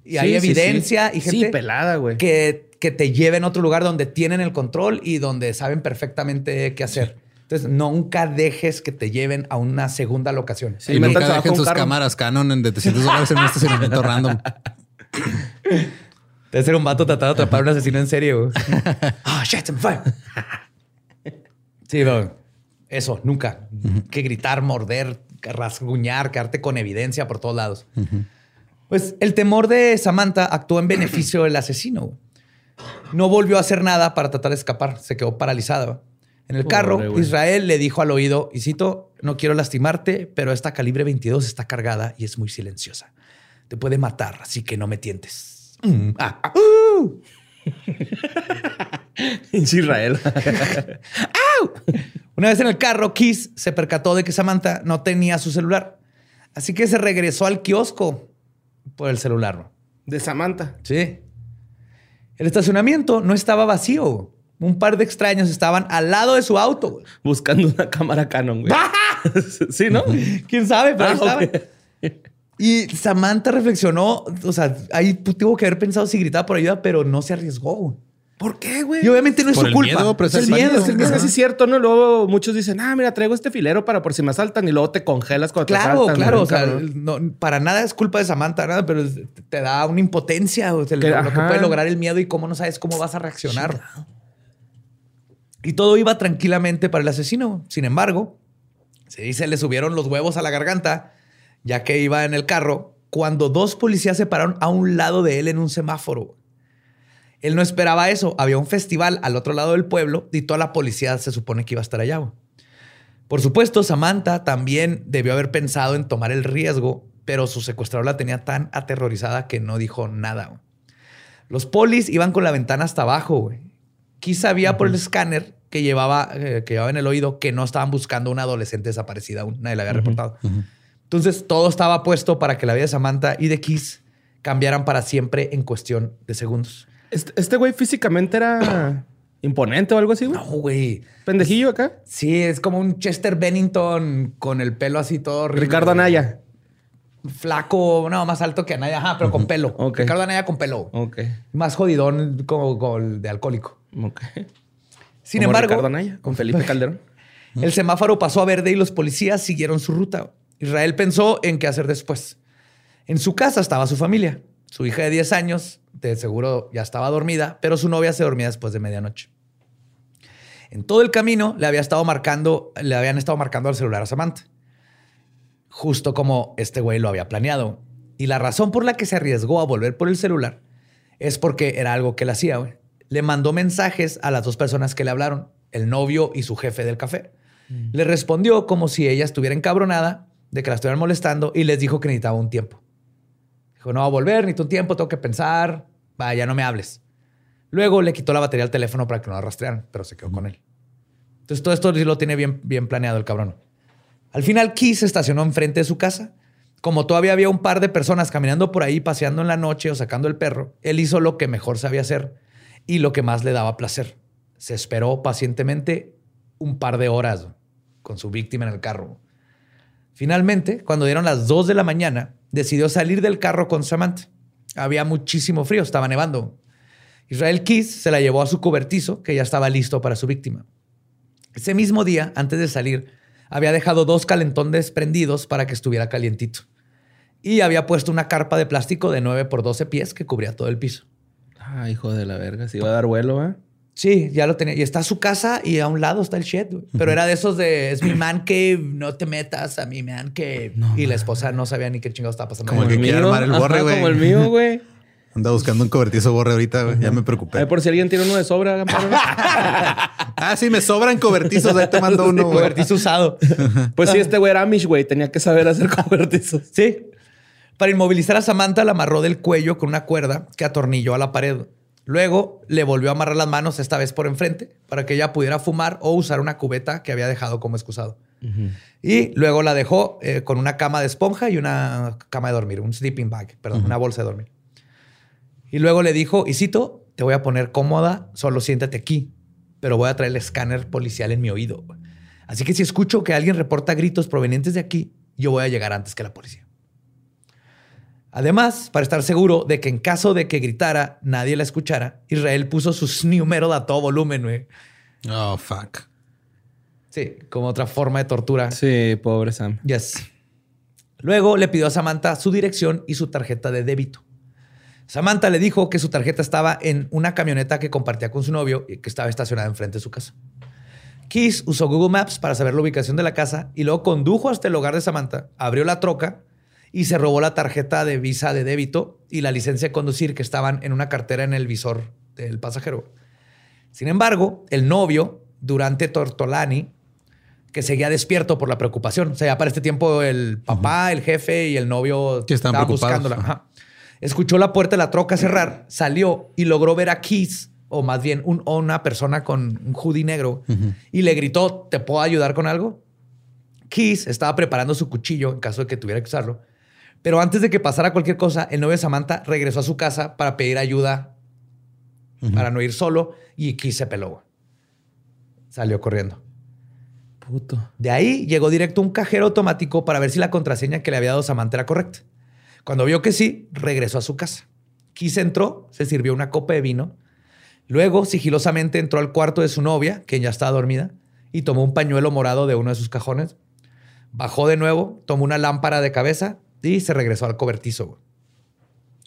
Y hay evidencia y gente pelada, güey. Que, que te lleven a otro lugar donde tienen el control y donde saben perfectamente qué hacer. Entonces, nunca dejes que te lleven a una segunda locación. Sí, y nunca dejen sus cámaras Canon de 300 dólares en un estacionamiento random. Debe ser un vato tratando de atrapar a un asesino en serio. Ah, shit, fire. Sí, eso, nunca. Que gritar, morder, rasguñar, quedarte con evidencia por todos lados. Pues el temor de Samantha actuó en beneficio del asesino. No volvió a hacer nada para tratar de escapar. Se quedó paralizada. En el carro, Israel le dijo al oído, y cito, no quiero lastimarte, pero esta calibre 22 está cargada y es muy silenciosa. Te puede matar, así que no me tientes. Mm. Ah, ah, uh. Israel. Una vez en el carro, Kiss se percató de que Samantha no tenía su celular. Así que se regresó al kiosco por el celular. De Samantha. Sí. El estacionamiento no estaba vacío. Un par de extraños estaban al lado de su auto. Buscando una cámara Canon, güey. sí, ¿no? ¿Quién sabe? Pero ah, y Samantha reflexionó, o sea, ahí tuvo que haber pensado si gritaba por ayuda, pero no se arriesgó. ¿Por qué, güey? Y obviamente no es su culpa. Miedo, pero es el miedo. Es, es casi cierto, ¿no? Luego muchos dicen, ah, mira, traigo este filero para por si me asaltan y luego te congelas cuando claro, te Claro, claro. O sea, no, para nada es culpa de Samantha, nada, pero te da una impotencia o sea, lo, que puede lograr el miedo y cómo no sabes cómo vas a reaccionar. Y todo iba tranquilamente para el asesino. Sin embargo, se dice, le subieron los huevos a la garganta ya que iba en el carro, cuando dos policías se pararon a un lado de él en un semáforo. Él no esperaba eso. Había un festival al otro lado del pueblo y toda la policía se supone que iba a estar allá. Por supuesto, Samantha también debió haber pensado en tomar el riesgo, pero su secuestrador la tenía tan aterrorizada que no dijo nada. Los polis iban con la ventana hasta abajo. Quizá sabía por el escáner que llevaba, eh, que llevaba en el oído que no estaban buscando una adolescente desaparecida aún. Nadie la había reportado. Entonces todo estaba puesto para que la vida de Samantha y de Kiss cambiaran para siempre en cuestión de segundos. Este, este güey físicamente era imponente o algo así, güey. No, güey. Pendejillo acá. Sí, es como un Chester Bennington con el pelo así todo. Ricardo Anaya. Flaco, no, más alto que Anaya, ajá, pero con pelo. Ricardo Anaya con pelo. Ok. Más jodidón como, el de alcohólico. Ok. Sin embargo. Ricardo Anaya, con Felipe Calderón. El semáforo pasó a verde y los policías siguieron su ruta. Israel pensó en qué hacer después. En su casa estaba su familia. Su hija de 10 años, de seguro ya estaba dormida, pero su novia se dormía después de medianoche. En todo el camino le había estado marcando, le habían estado marcando al celular a Samantha. Justo como este güey lo había planeado. Y la razón por la que se arriesgó a volver por el celular es porque era algo que él hacía. Le mandó mensajes a las dos personas que le hablaron, el novio y su jefe del café. Mm. Le respondió como si ella estuviera encabronada de que la estuvieran molestando y les dijo que necesitaba un tiempo. Dijo, no va a volver, necesito un tiempo, tengo que pensar, vaya, no me hables. Luego le quitó la batería al teléfono para que no la rastrearan, pero se quedó con él. Entonces todo esto lo tiene bien, bien planeado el cabrón. Al final, Keith se estacionó enfrente de su casa. Como todavía había un par de personas caminando por ahí, paseando en la noche o sacando el perro, él hizo lo que mejor sabía hacer y lo que más le daba placer. Se esperó pacientemente un par de horas con su víctima en el carro. Finalmente, cuando dieron las 2 de la mañana, decidió salir del carro con Samantha. Había muchísimo frío, estaba nevando. Israel Keys se la llevó a su cobertizo, que ya estaba listo para su víctima. Ese mismo día, antes de salir, había dejado dos calentones prendidos para que estuviera calientito. Y había puesto una carpa de plástico de 9 por 12 pies que cubría todo el piso. Ah, hijo de la verga. Se iba a dar vuelo, ¿eh? Sí, ya lo tenía. Y está su casa y a un lado está el shed. güey. Pero era de esos de, es mi man cave, no te metas a mi man cave. y la esposa no sabía ni qué chingado estaba pasando. Como el que quiere armar el borre, güey. Como el mío, güey. Anda buscando un cobertizo borre ahorita, güey. Ya me preocupé. por si alguien tiene uno de sobra. Ah, sí, me sobran cobertizos. Ahí te mando uno, güey. Cobertizo usado. Pues sí, este güey era Amish, güey. Tenía que saber hacer cobertizos. Sí. Para inmovilizar a Samantha, la amarró del cuello con una cuerda que atornilló a la pared. Luego le volvió a amarrar las manos, esta vez por enfrente, para que ella pudiera fumar o usar una cubeta que había dejado como excusado. Y luego la dejó eh, con una cama de esponja y una cama de dormir, un sleeping bag, perdón, una bolsa de dormir. Y luego le dijo, y cito, te voy a poner cómoda, solo siéntate aquí, pero voy a traer el escáner policial en mi oído. Así que si escucho que alguien reporta gritos provenientes de aquí, yo voy a llegar antes que la policía. Además, para estar seguro de que en caso de que gritara, nadie la escuchara, Israel puso su snoo metal a todo volumen, güey. Oh, fuck. Sí, como otra forma de tortura. Sí, pobre Sam. Yes. Luego le pidió a Samantha su dirección y su tarjeta de débito. Samantha le dijo que su tarjeta estaba en una camioneta que compartía con su novio y que estaba estacionada enfrente de su casa. Keys usó Google Maps para saber la ubicación de la casa y luego condujo hasta el hogar de Samantha, abrió la troca y se robó la tarjeta de visa de débito y la licencia de conducir que estaban en una cartera en el visor del pasajero. Sin embargo, el novio, Durante Tortolani, que seguía despierto por la preocupación. O sea, ya para este tiempo el papá, el jefe y el novio estaban buscándola. Ajá. Escuchó la puerta de la troca cerrar, salió y logró ver a Keys, o más bien un- una persona con un hoodie negro, y le gritó, ¿te puedo ayudar con algo? Keys estaba preparando su cuchillo en caso de que tuviera que usarlo. Pero antes de que pasara cualquier cosa, el novio de Samantha regresó a su casa para pedir ayuda para no ir solo y Keys se peló. Salió corriendo. Puto. De ahí llegó directo a un cajero automático para ver si la contraseña que le había dado Samantha era correcta. Cuando vio que sí, regresó a su casa. Keys entró, se sirvió una copa de vino. Luego, sigilosamente entró al cuarto de su novia, que ya estaba dormida, y tomó un pañuelo morado de uno de sus cajones. Bajó de nuevo, tomó una lámpara de cabeza y se regresó al cobertizo. güey.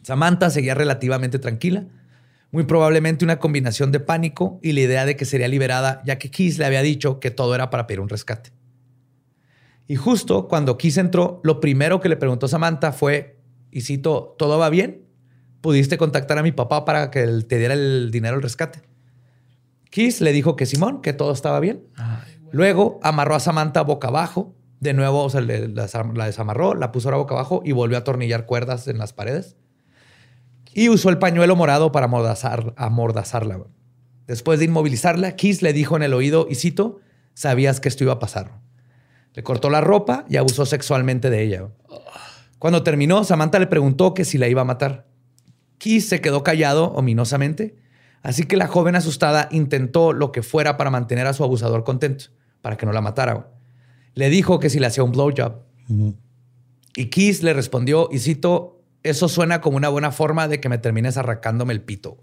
Samantha seguía relativamente tranquila, muy probablemente una combinación de pánico y la idea de que sería liberada, ya que Keys le había dicho que todo era para pedir un rescate. Y justo cuando Keys entró, lo primero que le preguntó Samantha fue, y cito, ¿todo va bien? ¿Pudiste contactar a mi papá para que él te diera el dinero al rescate? Keys le dijo que Simón, que todo estaba bien. Luego amarró a Samantha boca abajo. De nuevo, o le- la, desam- la desamarró, la puso ahora boca abajo y volvió a atornillar cuerdas en las paredes. Y usó el pañuelo morado para amordazar, amordazarla. Después de inmovilizarla, Keys le dijo en el oído, y cito, sabías que esto iba a pasar. Le cortó la ropa y abusó sexualmente de ella. Cuando terminó, Samantha le preguntó que si la iba a matar. Keys se quedó callado ominosamente, así que la joven asustada intentó lo que fuera para mantener a su abusador contento, para que no la matara. Le dijo que si le hacía un blowjob. Y Keys le respondió, y cito, eso suena como una buena forma de que me termines arrancándome el pito.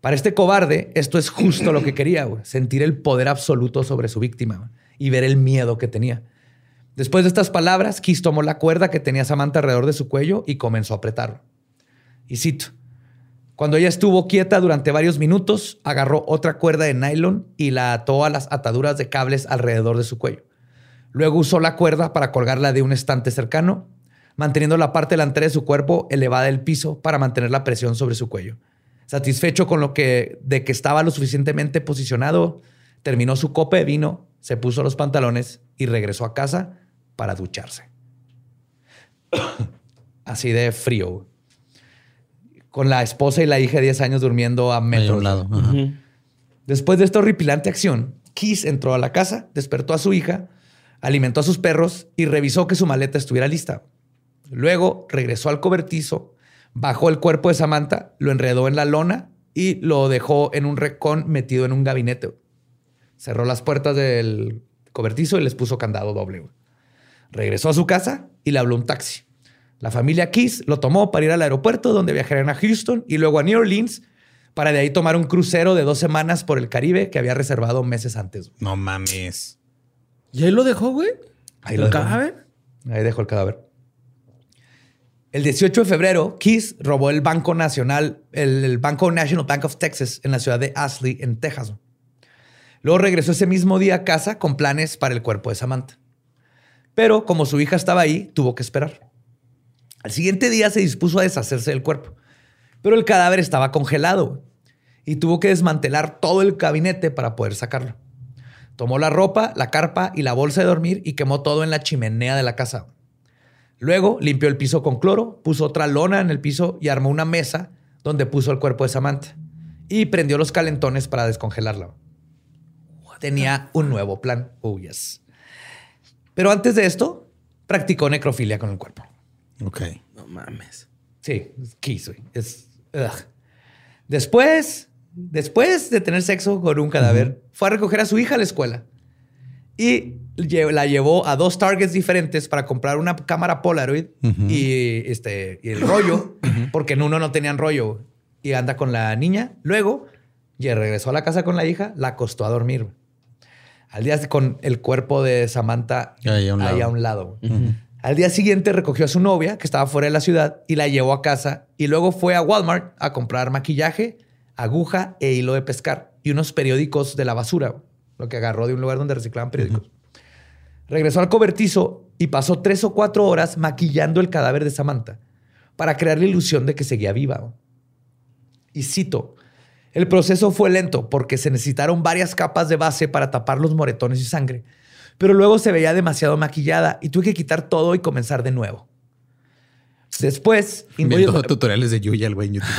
Para este cobarde, esto es justo lo que quería, güey. sentir el poder absoluto sobre su víctima güey, y ver el miedo que tenía. Después de estas palabras, Keys tomó la cuerda que tenía Samantha alrededor de su cuello y comenzó a apretarlo. Y cito, cuando ella estuvo quieta durante varios minutos, agarró otra cuerda de nylon y la ató a las ataduras de cables alrededor de su cuello. Luego usó la cuerda para colgarla de un estante cercano, manteniendo la parte delantera de su cuerpo elevada del piso para mantener la presión sobre su cuello. Satisfecho con lo que de que estaba lo suficientemente posicionado, terminó su copa de vino, se puso los pantalones y regresó a casa para ducharse. Así de frío. Con la esposa y la hija de 10 años durmiendo a un lado. Ajá. Después de esta horripilante acción, Keys entró a la casa, despertó a su hija, alimentó a sus perros y revisó que su maleta estuviera lista. Luego regresó al cobertizo, bajó el cuerpo de Samantha, lo enredó en la lona y lo dejó en un recón metido en un gabinete. Cerró las puertas del cobertizo y les puso candado doble. Regresó a su casa y le habló un taxi. La familia Keys lo tomó para ir al aeropuerto donde viajarían a Houston y luego a New Orleans para de ahí tomar un crucero de dos semanas por el Caribe que había reservado meses antes. No mames. ¿Y ahí lo dejó, güey? Ahí lo dejó. cadáver? Ahí dejó el cadáver. El 18 de febrero, Keys robó el Banco Nacional, el, el Banco National Bank of Texas en la ciudad de Ashley, en Texas. Luego regresó ese mismo día a casa con planes para el cuerpo de Samantha. Pero como su hija estaba ahí, tuvo que esperar. Al siguiente día se dispuso a deshacerse del cuerpo, pero el cadáver estaba congelado y tuvo que desmantelar todo el gabinete para poder sacarlo. Tomó la ropa, la carpa y la bolsa de dormir y quemó todo en la chimenea de la casa. Luego limpió el piso con cloro, puso otra lona en el piso y armó una mesa donde puso el cuerpo de Samantha y prendió los calentones para descongelarla. Tenía un nuevo plan. Oh, yes. Pero antes de esto, practicó necrofilia con el cuerpo. Ok. No mames. Sí, es kiss, güey. Es. ugh. Después, después de tener sexo con un cadáver, fue a recoger a su hija a la escuela y la llevó a dos targets diferentes para comprar una cámara Polaroid y, este, y el rollo, porque en uno no tenían rollo. Y anda con la niña. Luego, ya regresó a la casa con la hija, la acostó a dormir. Al día con el cuerpo de Samantha Ahí a un ahí lado. a un lado. Al día siguiente recogió a su novia, que estaba fuera de la ciudad, y la llevó a casa. Y luego fue a Walmart a comprar maquillaje, aguja e hilo de pescar y unos periódicos de la basura, lo que agarró de un lugar donde reciclaban periódicos. Regresó al cobertizo y pasó tres o cuatro horas maquillando el cadáver de Samantha para crear la ilusión de que seguía viva. Y cito, el proceso fue lento porque se necesitaron varias capas de base para tapar los moretones y sangre, pero luego se veía demasiado maquillada y tuve que quitar todo y comenzar de nuevo. Después, Viendo tutoriales de Yuya, el güey en YouTube.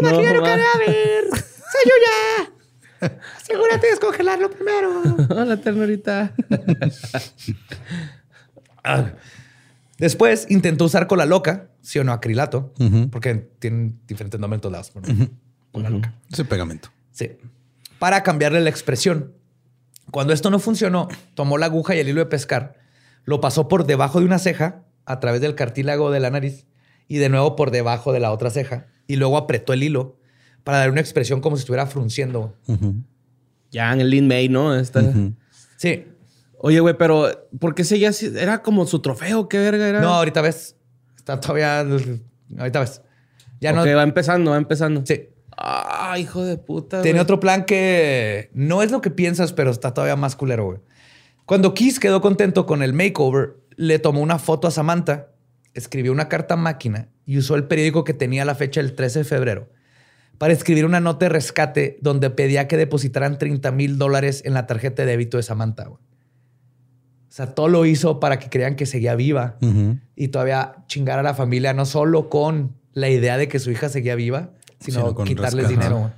¿Cómo No, quiero cadáver? ¡Soy Yuya! Asegúrate de descongelarlo primero. Hola, ternurita. Ah. Después intentó usar cola loca, sí o no acrilato, porque tienen diferentes nombres en todos lados. loca. Ese pegamento. Sí. Para cambiarle la expresión. Cuando esto no funcionó, tomó la aguja y el hilo de pescar, lo pasó por debajo de una ceja, a través del cartílago de la nariz, y de nuevo por debajo de la otra ceja, y luego apretó el hilo para dar una expresión como si estuviera frunciendo. Ya en el Lin May, ¿no? Esta- Sí. Oye, güey, pero ¿por qué seguía así? ¿Era como su trofeo? ¿Qué verga era? No, ahorita ves. Está todavía. Ahorita ves. Ya Ok, no. va empezando, va empezando. Sí. Ah, hijo de puta. Tiene otro plan que no es lo que piensas, pero está todavía más culero, güey. Cuando Kiss quedó contento con el makeover, le tomó una foto a Samantha, escribió una carta máquina y usó el periódico que tenía la fecha del 13 de febrero para escribir una nota de rescate donde pedía que depositaran 30 mil dólares en la tarjeta de débito de Samantha. güey. O sea, todo lo hizo para que crean que seguía viva y todavía chingar a la familia, no solo con la idea de que su hija seguía viva, sino, Sino quitarles dinero.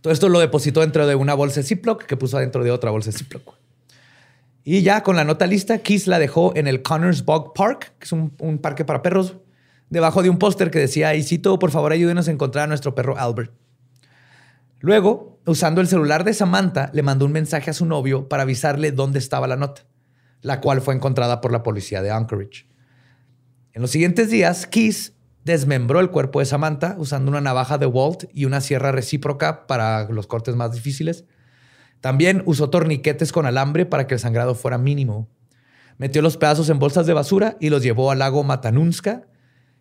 Todo esto lo depositó dentro de una bolsa de Ziploc que puso dentro de otra bolsa de Ziploc. Y ya con la nota lista, Kiss la dejó en el Connors Bog Park, que es un, un parque para perros, debajo de un póster que decía, y cito, por favor ayúdenos a encontrar a nuestro perro Albert. Luego, usando el celular de Samantha, le mandó un mensaje a su novio para avisarle dónde estaba la nota, la cual fue encontrada por la policía de Anchorage. En los siguientes días, Keys desmembró el cuerpo de Samantha usando una navaja de Walt y una sierra recíproca para los cortes más difíciles. También usó torniquetes con alambre para que el sangrado fuera mínimo. Metió los pedazos en bolsas de basura y los llevó al lago Matanunska.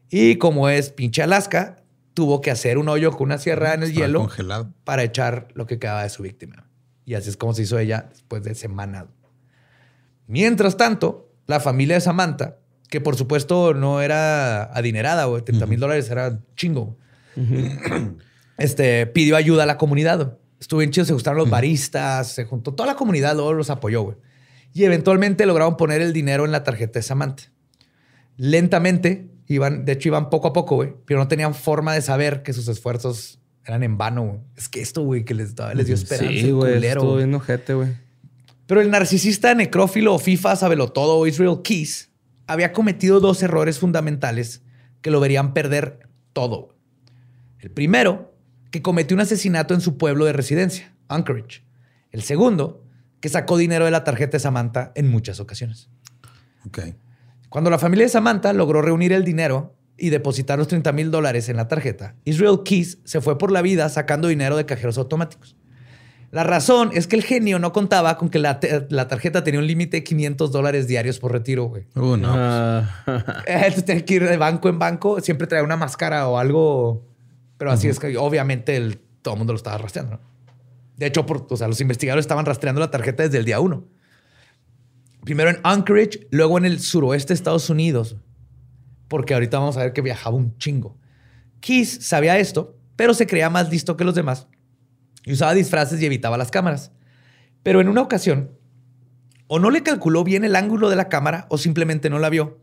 Y como es pinche Alaska, tuvo que hacer un hoyo con una sierra en el Estaba hielo congelado. para echar lo que quedaba de su víctima. Y así es como se hizo ella después de semanas. Mientras tanto, la familia de Samantha, que por supuesto no era adinerada, o 30 mil dólares era chingo, este, pidió ayuda a la comunidad. Estuvo bien chido, se gustaron los baristas, se juntó toda la comunidad, luego los apoyó. güey. Y eventualmente lograron poner el dinero en la tarjeta de Samantha. Lentamente, iban, de hecho iban poco a poco, güey, pero no tenían forma de saber que sus esfuerzos eran en vano. güey. Es que esto, güey, que les, les dio esperanza. Sí, güey. culero, Estuvo güey. bien ojete, güey. Pero el narcisista necrófilo o FIFA sabelotodo Israel Keys había cometido dos errores fundamentales que lo verían perder todo. El primero, que cometió un asesinato en su pueblo de residencia, Anchorage. El segundo, que sacó dinero de la tarjeta de Samantha en muchas ocasiones. Ok. Cuando la familia de Samantha logró reunir el dinero y depositar los 30 mil dólares en la tarjeta, Israel Keys se fue por la vida sacando dinero de cajeros automáticos. La razón es que el genio no contaba con que la, tarjeta tenía un límite de 500 dólares diarios por retiro, güey. Uh, no. Uh. Entonces tenía que ir de banco en banco. Siempre traía una máscara o algo. Pero así es que obviamente el, todo el mundo lo estaba rastreando. De hecho, por, o sea, los investigadores estaban rastreando la tarjeta desde el día uno. Primero en Anchorage, luego en el suroeste de Estados Unidos. Porque ahorita vamos a ver que viajaba un chingo. Keys sabía esto, pero se creía más listo que los demás y usaba disfraces y evitaba las cámaras. Pero en una ocasión, o no le calculó bien el ángulo de la cámara o simplemente no la vio.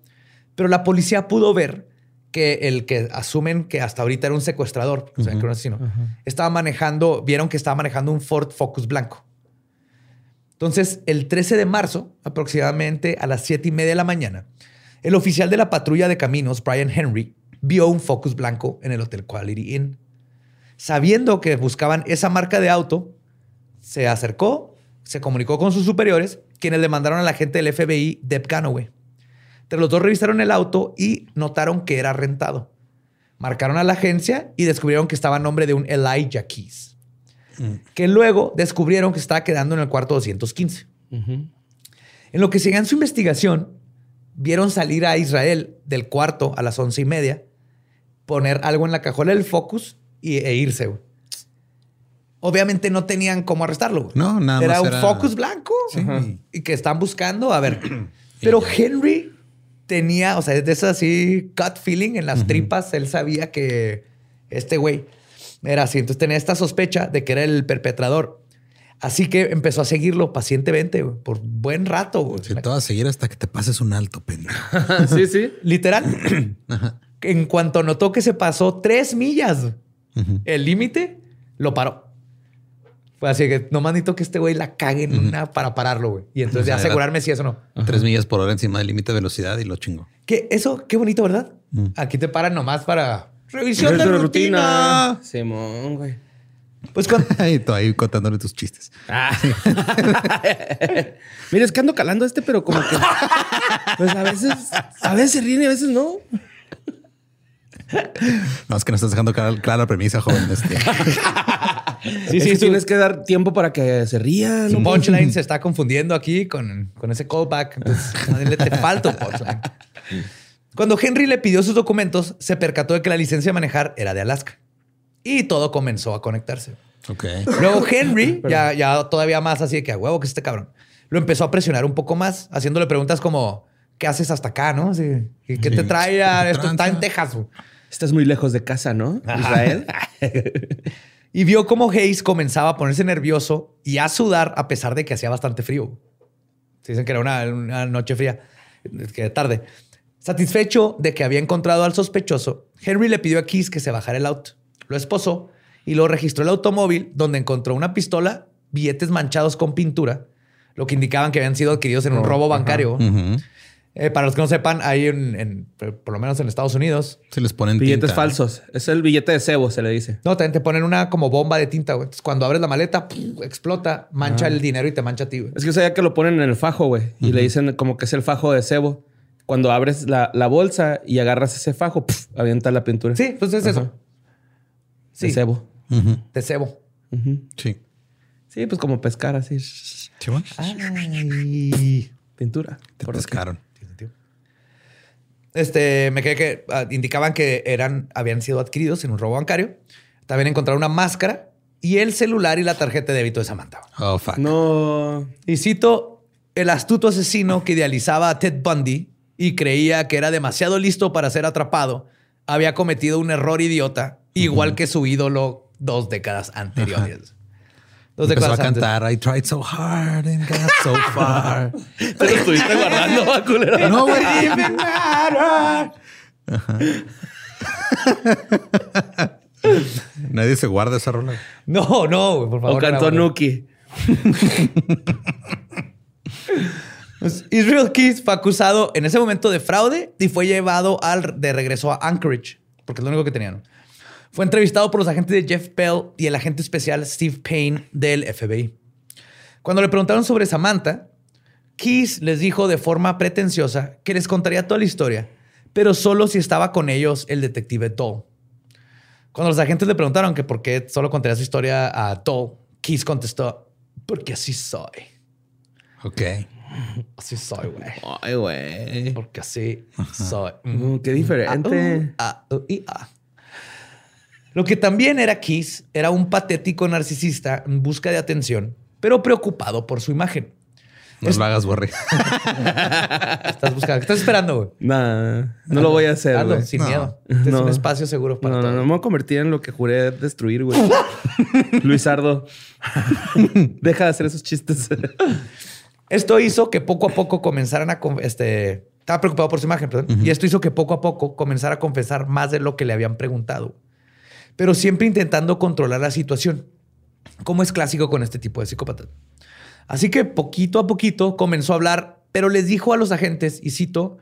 Pero la policía pudo ver que el que asumen que hasta ahorita era un secuestrador, o sea, que era un asesino, estaba manejando, vieron que estaba manejando un Ford Focus blanco. Entonces, el 13 de marzo, aproximadamente a las 7 y media de la mañana, el oficial de la patrulla de caminos, Brian Henry, vio un Focus blanco en el Hotel Quality Inn. Sabiendo que buscaban esa marca de auto, se acercó, se comunicó con sus superiores, quienes le mandaron a la gente del FBI, Deb Ganoway. Entre los dos revisaron el auto y notaron que era rentado. Marcaron a la agencia y descubrieron que estaba a nombre de un Elijah Keys, mm. que luego descubrieron que estaba quedando en el cuarto 215. En lo que seguía en su investigación, vieron salir a Israel del cuarto a las once y media, poner algo en la cajuela del Focus y, e irse, Obviamente no tenían cómo arrestarlo. No, nada era un focus blanco y que están buscando. A ver, pero Henry tenía, o sea, de ese así gut feeling en las tripas. Él sabía que este güey era así. Entonces tenía esta sospecha de que era el perpetrador. Así que empezó a seguirlo pacientemente por buen rato. Güey. Sí, todo a seguir hasta que te pases un alto, pendejo. sí, sí. Literal. En cuanto notó que se pasó tres millas el límite, lo paró. Fue así que no necesito que este güey la cague en una para pararlo, güey. Y entonces asegurarme si eso no. Tres millas por hora encima del límite de velocidad y lo chingo. Que eso, qué bonito, ¿verdad? Mm. Aquí te paran nomás para revisión de, rutina. Simón, güey. Pues tú ahí contándole tus chistes. Ah. Mira, es que ando calando este, pero como que... Pues a veces... A veces se ríen y a veces no. No, es que no estás dejando clara, la premisa, joven. Este. sí, sí, tienes que dar tiempo para que se rían. Su punchline se está confundiendo aquí con, con ese callback. Entonces, te falta un punchline. Cuando Henry le pidió sus documentos, se percató de que la licencia de manejar era de Alaska. Y todo comenzó a conectarse. Ok. Luego Henry, ya, ya todavía más así de que a huevo que este cabrón, lo empezó a presionar un poco más, haciéndole preguntas como, ¿qué haces hasta acá? ¿No? ¿Qué te trae a esto? Está en Texas. Estás muy lejos de casa, ¿no? Israel. y vio cómo Hayes comenzaba a ponerse nervioso y a sudar a pesar de que hacía bastante frío. Se dicen que era una, noche fría, que tarde. Satisfecho de que había encontrado al sospechoso, Henry le pidió a Keys que se bajara el auto. Lo esposó y lo registró el automóvil donde encontró una pistola, billetes manchados con pintura, lo que indicaban que habían sido adquiridos en un oh, robo bancario. Eh, para los que no sepan, hay en, por lo menos en Estados Unidos. Se les ponen billetes falsos. Es el billete de cebo, se le dice. No, también te ponen una como bomba de tinta. Güey. Entonces, cuando abres la maleta, explota, mancha ah. el dinero y te mancha a ti. Güey. Es que sabía que lo ponen en el fajo, güey. Y le dicen como que es el fajo de cebo. Cuando abres la, bolsa y agarras ese fajo, avienta la pintura. Sí, pues es eso. Sí. De cebo. De cebo. Sí. Sí, pues como pescar así. Ay. Pintura. Te pescaron. Este, me quedé que ah, indicaban que eran, habían sido adquiridos en un robo bancario. También encontraron una máscara y el celular y la tarjeta de débito de Samantha. Oh, fuck. No. Y cito, el astuto asesino que idealizaba a Ted Bundy y creía que era demasiado listo para ser atrapado, había cometido un error idiota, igual que su ídolo dos décadas anteriores. Dos Empezó a cantar I tried so hard and got so far. Te lo estuviste guardando, culero. No, güey. Even Nadie se guarda esa rola. No, no, por favor. O cantó Nuki. Pues, Israel Keys fue acusado en ese momento de fraude y fue llevado al, de regreso a Anchorage, porque es lo único que tenían. Fue entrevistado por los agentes de Jeff Bell y el agente especial Steve Payne del FBI. Cuando le preguntaron sobre Samantha, Keys les dijo de forma pretenciosa que les contaría toda la historia, pero solo si estaba con ellos el detective Toll. Cuando los agentes le preguntaron por qué solo contaría su historia a Toll, Keys contestó, porque así soy. Ok. Así soy, güey. Ay, güey. Porque así soy. Mm, qué diferente. Ah, uh, ah, uh, ah. Lo que también era Keys era un patético narcisista en busca de atención, pero preocupado por su imagen. No lo hagas, Borre. Estás buscando, ¿qué estás esperando, güey? Nah, no lo voy a hacer, Hazlo, sin No. miedo. Este es un espacio seguro para No, no, todos. no, me voy a convertir en lo que juré destruir, güey. Luisardo. Deja de hacer esos chistes. Esto hizo que poco a poco comenzaran a... Este, estaba preocupado por su imagen, perdón. Y esto hizo que poco a poco comenzara a confesar más de lo que le habían preguntado. Pero siempre intentando controlar la situación, como es clásico con este tipo de psicópatas. Así que poquito a poquito comenzó a hablar, pero les dijo a los agentes, y cito,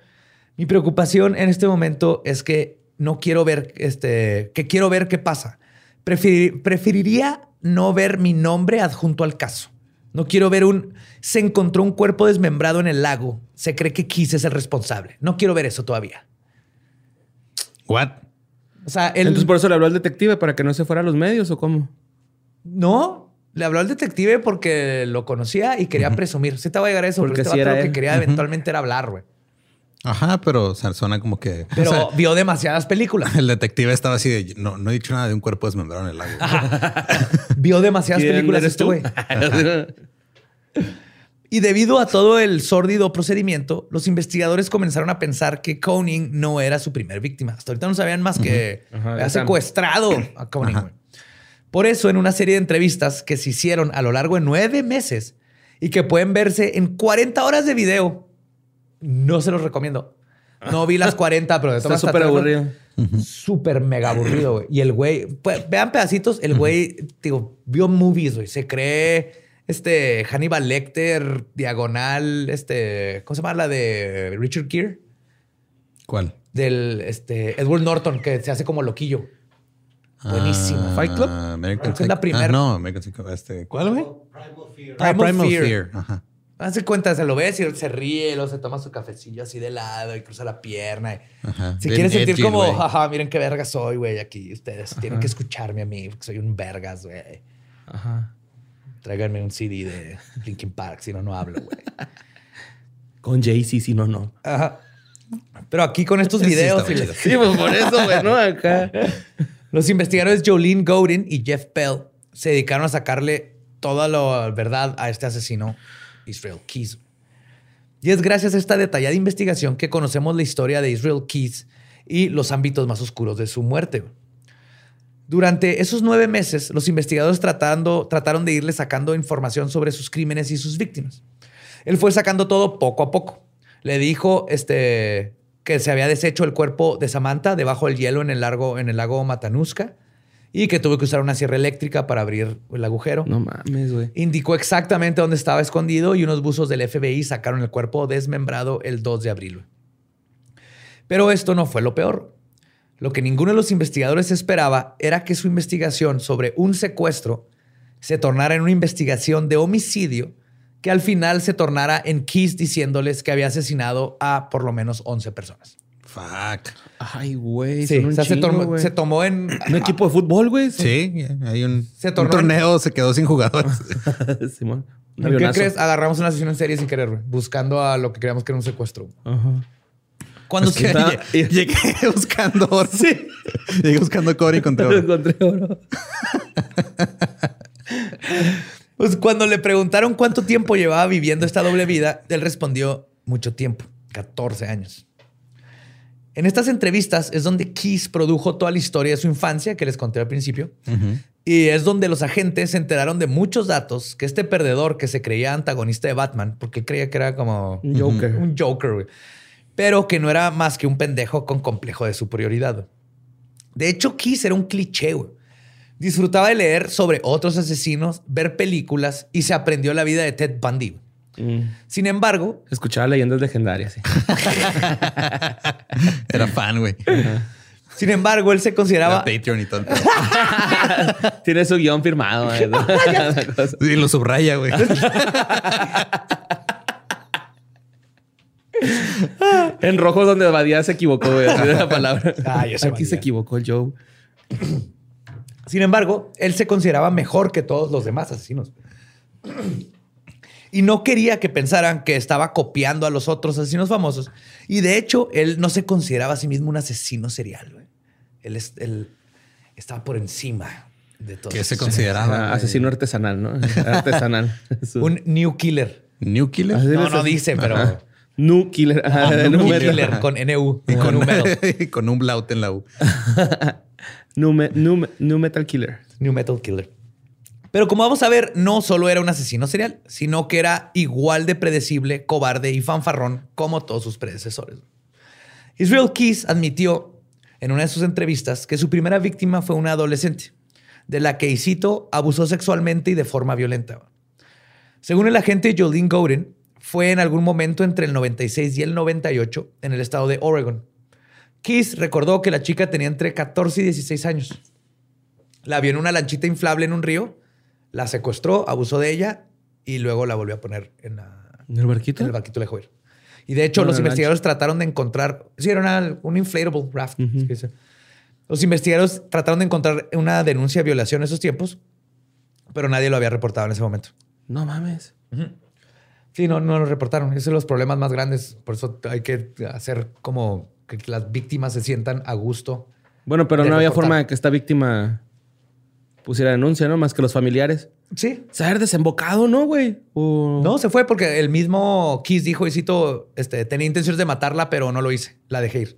mi preocupación en este momento es que no quiero ver, este, que quiero ver qué pasa. Preferir- preferiría no ver mi nombre adjunto al caso. No quiero ver un... Se encontró un cuerpo desmembrado en el lago. Se cree que Kiss es el responsable. No quiero ver eso todavía. What? O sea, él... Entonces por eso le habló al detective para que no se fuera a los medios o cómo. No, le habló al detective porque lo conocía y quería presumir. Sí te va a llegar a eso, Porque este era lo que quería eventualmente era hablar, güey. Ajá, pero o sea, suena como que. Pero o sea, vio demasiadas películas. el detective estaba así de no, no he dicho nada de un cuerpo desmembrado en el lago. Vio demasiadas ¿Quién películas eres este güey. Y debido a todo el sórdido procedimiento, los investigadores comenzaron a pensar que Koenig no era su primer víctima. Hasta ahorita no sabían más que Ajá, había de Sam. secuestrado a. Ajá. güey. Por eso, en una serie de entrevistas que se hicieron a lo largo de nueve meses y que pueden verse en 40 horas de video, no se los recomiendo. No vi las 40, pero de Está súper aburrido. Súper mega aburrido, güey. Y el güey, pues, vean pedacitos, el güey, digo, vio movies, güey. Se cree este Hannibal Lecter, diagonal, este, ¿cómo se llama la de Richard Gere? ¿Cuál? Del este Edward Norton, que se hace como loquillo. Buenísimo. Ah, Fight Club. American es la Psycho- primera. Ah, no, American Psycho. Este, ¿Cuál, güey? Ah, Primal Primal Fear. Fear. Ajá. Hace cuenta, se lo ves y se ríe, luego se toma su cafecillo así de lado y cruza la pierna. y- Ajá. Se quiere sentir edgy, como, miren qué verga soy, güey, aquí. Ustedes tienen que escucharme a mí, porque soy un vergas, güey. Ajá. Tráiganme un CD de Linkin Park, si no, no hablo, güey. Con Jay-Z, si no, no. Ajá. Pero aquí con estos videos, y les- Sí, pues por eso, güey, ¿no? Acá. los investigadores Jolene Godin y Jeff Pell se dedicaron a sacarle toda la verdad a este asesino, Israel Keys. Y es gracias a esta detallada investigación que conocemos la historia de Israel Keys y los ámbitos más oscuros de su muerte. Durante esos nueve meses, los investigadores tratando, trataron de irle sacando información sobre sus crímenes y sus víctimas. Él fue sacando todo poco a poco. Le dijo este, que se había deshecho el cuerpo de Samantha debajo del hielo en el, en el lago Matanuska y que tuvo que usar una sierra eléctrica para abrir el agujero. No mames, güey. Indicó exactamente dónde estaba escondido y unos buzos del FBI sacaron el cuerpo desmembrado el 2 de abril. Pero esto no fue lo peor. Lo que ninguno de los investigadores esperaba era que su investigación sobre un secuestro se tornara en una investigación de homicidio que al final se tornara en Keys diciéndoles que había asesinado a por lo menos 11 personas. Fuck. Ay, güey. Sí, o sea, se, tomó, güey. se tomó en... Un equipo de fútbol, güey. Sí, hay un, Se un tornó torneo, se quedó sin jugadores. Simón. ¿Qué avionazo. crees? Agarramos una sesión en serie sin querer, güey, buscando a lo que creíamos que era un secuestro. Ajá. Cuando Es que llegué buscando oro. Sí. Llegué buscando cobre y encontré oro. encontré oro. Pues cuando le preguntaron cuánto tiempo llevaba viviendo esta doble vida, él respondió mucho tiempo, 14 años. En estas entrevistas es donde Keys produjo toda la historia de su infancia que les conté al principio. Y es donde los agentes se enteraron de muchos datos que este perdedor que se creía antagonista de Batman, porque él creía que era como Un Joker. un Joker, güey, pero que no era más que un pendejo con complejo de superioridad. De hecho, Keys era un cliché, güey. Disfrutaba de leer sobre otros asesinos, ver películas y se aprendió la vida de Ted Bundy. Mm. Sin embargo, Escuchaba leyendas legendarias. sí. Era fan, güey. sin embargo, él se Era consideraba Patreon y todo. Tiene su guion firmado. güey. Sí, lo subraya, güey. en rojo donde Badía se equivocó, güey. Así de la palabra. Ah, yo Aquí se equivocó el Joe. Sin embargo, él se consideraba mejor que todos los demás asesinos. Y no quería que pensaran que estaba copiando a los otros asesinos famosos. Y de hecho, él no se consideraba a sí mismo un asesino serial. güey. Él, es- él estaba por encima de todo. ¿Qué se Ah, consideraba? asesino artesanal, ¿no? Artesanal. Un new killer. New Killer. Así No, no dice, pero Ajá. Nu Killer. Ajá, de new killer con NU. Y con, metal. con un blaut en la U. Me- me- nu Metal Killer. New Metal Killer. Pero como vamos a ver, no solo era un asesino serial, sino que era igual de predecible, cobarde y fanfarrón como todos sus predecesores. Israel Keys admitió en una de sus entrevistas que su primera víctima fue una adolescente, de la que, y cito, abusó sexualmente y de forma violenta. Según el agente Jolene Godin, fue en algún momento entre el 96 y el 98 en el estado de Oregon. Keys recordó que la chica tenía entre 14 y 16 años. La vio en una lanchita inflable en un río, la secuestró, abusó de ella y luego la volvió a poner en, la- ¿En el barquito? en el barquito de ir. Y de hecho, los investigadores trataron de encontrar. Sí, era una- un inflatable raft. Los investigadores trataron de encontrar una denuncia de violación en esos tiempos, pero nadie lo había reportado en ese momento. No mames. Sí, no, no lo reportaron. Esos son los problemas más grandes. Por eso hay que hacer como que las víctimas se sientan a gusto. Bueno, pero no había forma de que esta víctima pusiera denuncia, ¿no? Más que los familiares. Sí. Se ha desembocado, ¿no, güey? O- No, se fue porque el mismo Kiss dijo, y cito, este, tenía intenciones de matarla, pero no lo hice. La dejé ir.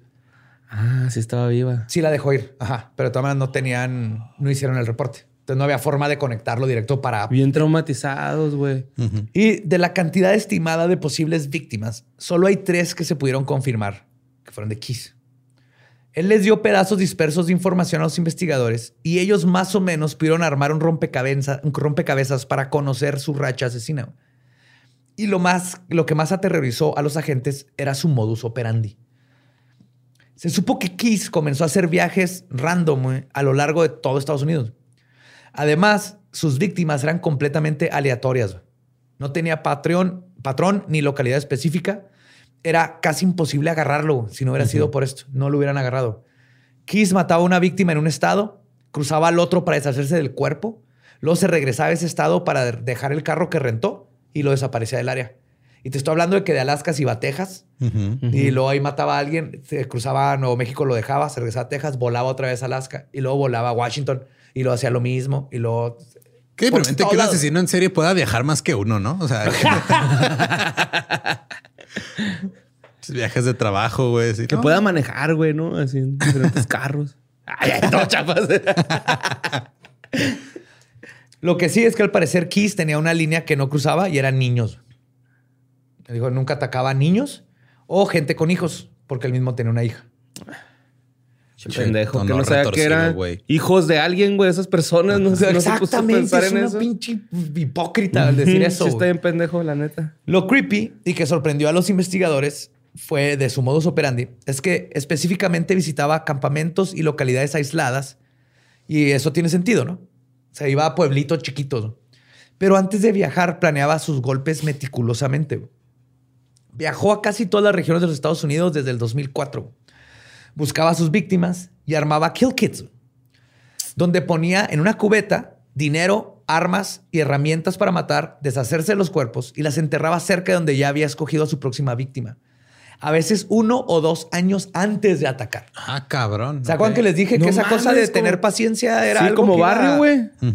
Ah, sí estaba viva. Sí la dejó ir. Ajá. Pero de todas maneras no tenían, no hicieron el reporte. Entonces no había forma de conectarlo directo para... Bien traumatizados, güey. Y de la cantidad estimada de posibles víctimas, solo hay tres que se pudieron confirmar que fueron de Kiss. Él les dio pedazos dispersos de información a los investigadores y ellos más o menos pudieron armar un rompecabezas, para conocer su racha asesina. Y lo, más, lo que más aterrorizó a los agentes era su modus operandi. Se supo que Kiss comenzó a hacer viajes random güey, a lo largo de todo Estados Unidos. Además, sus víctimas eran completamente aleatorias. No tenía patrón, patrón ni localidad específica. Era casi imposible agarrarlo si no hubiera sido por esto. No lo hubieran agarrado. Kiss mataba a una víctima en un estado, cruzaba al otro para deshacerse del cuerpo, luego se regresaba a ese estado para dejar el carro que rentó y lo desaparecía del área. Y te estoy hablando de que de Alaska se iba a Texas y luego ahí mataba a alguien, se cruzaba a Nuevo México, lo dejaba, se regresaba a Texas, volaba otra vez a Alaska y luego volaba a Washington y luego hacía lo mismo y luego... Qué deprimente que un asesino en serie pueda viajar más que uno, ¿no? O sea, viajes de trabajo, güey. Que ¿no? pueda manejar, güey, ¿no? Así en diferentes carros. Ay, ay, no, chapas. Lo que sí es que al parecer Kiss tenía una línea que no cruzaba y eran niños. Dijo, nunca atacaba a niños o gente con hijos, porque él mismo tenía una hija. Che, Pendejo, que no sabía que retorcido, eran güey. hijos de alguien, güey. Esas personas no, sé, no se puso a pensar es en una eso. pinche hipócrita al decir eso. Sí, está bien pendejo, la neta. Lo creepy y que sorprendió a los investigadores fue de su modus operandi, es que específicamente visitaba campamentos y localidades aisladas y eso tiene sentido, ¿no? Se iba a pueblitos chiquitos. ¿no? Pero antes de viajar planeaba sus golpes meticulosamente. Viajó a casi todas las regiones de los Estados Unidos desde el 2004. Buscaba a sus víctimas y armaba kill kits, donde ponía en una cubeta dinero, armas y herramientas para matar, deshacerse de los cuerpos y las enterraba cerca de donde ya había escogido a su próxima víctima. A veces uno o dos años antes de atacar. Ah, cabrón. ¿Se acuerdan que les dije No que esa cosa de tener paciencia era Sí, algo como que barrio, güey. Sí.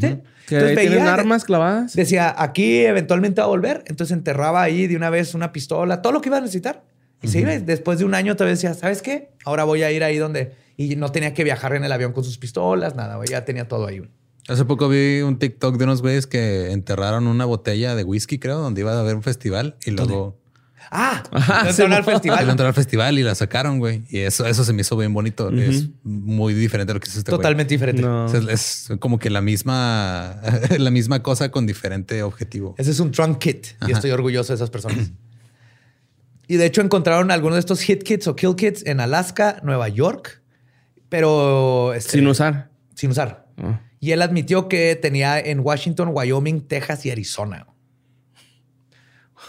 Que Entonces ahí veía- tienen armas clavadas. Decía, aquí eventualmente va a volver. Entonces enterraba ahí de una vez una pistola, todo lo que iba a necesitar. Y se iba. Después de un año todavía decía, ¿sabes qué? Ahora voy a ir ahí donde... Y no tenía que viajar en el avión con sus pistolas, nada. güey, Ya tenía todo ahí. Hace poco vi un TikTok de unos güeyes que enterraron una botella de whisky, creo, donde iba a haber un festival y luego Ah, Ajá, sí, entraron al festival. entró al festival y la sacaron, güey. Y eso, eso se me hizo bien bonito. Es muy diferente a lo que es este güey. Totalmente diferente. No. O sea, es como que la misma, la misma cosa con diferente objetivo. Ese es un trunk kit y estoy orgulloso de esas personas. Y de hecho encontraron algunos de estos hit kits o kill kits en Alaska, Nueva York, pero este, Sin usar. sin usar. Ah. Y él admitió que tenía en Washington, Wyoming, Texas y Arizona.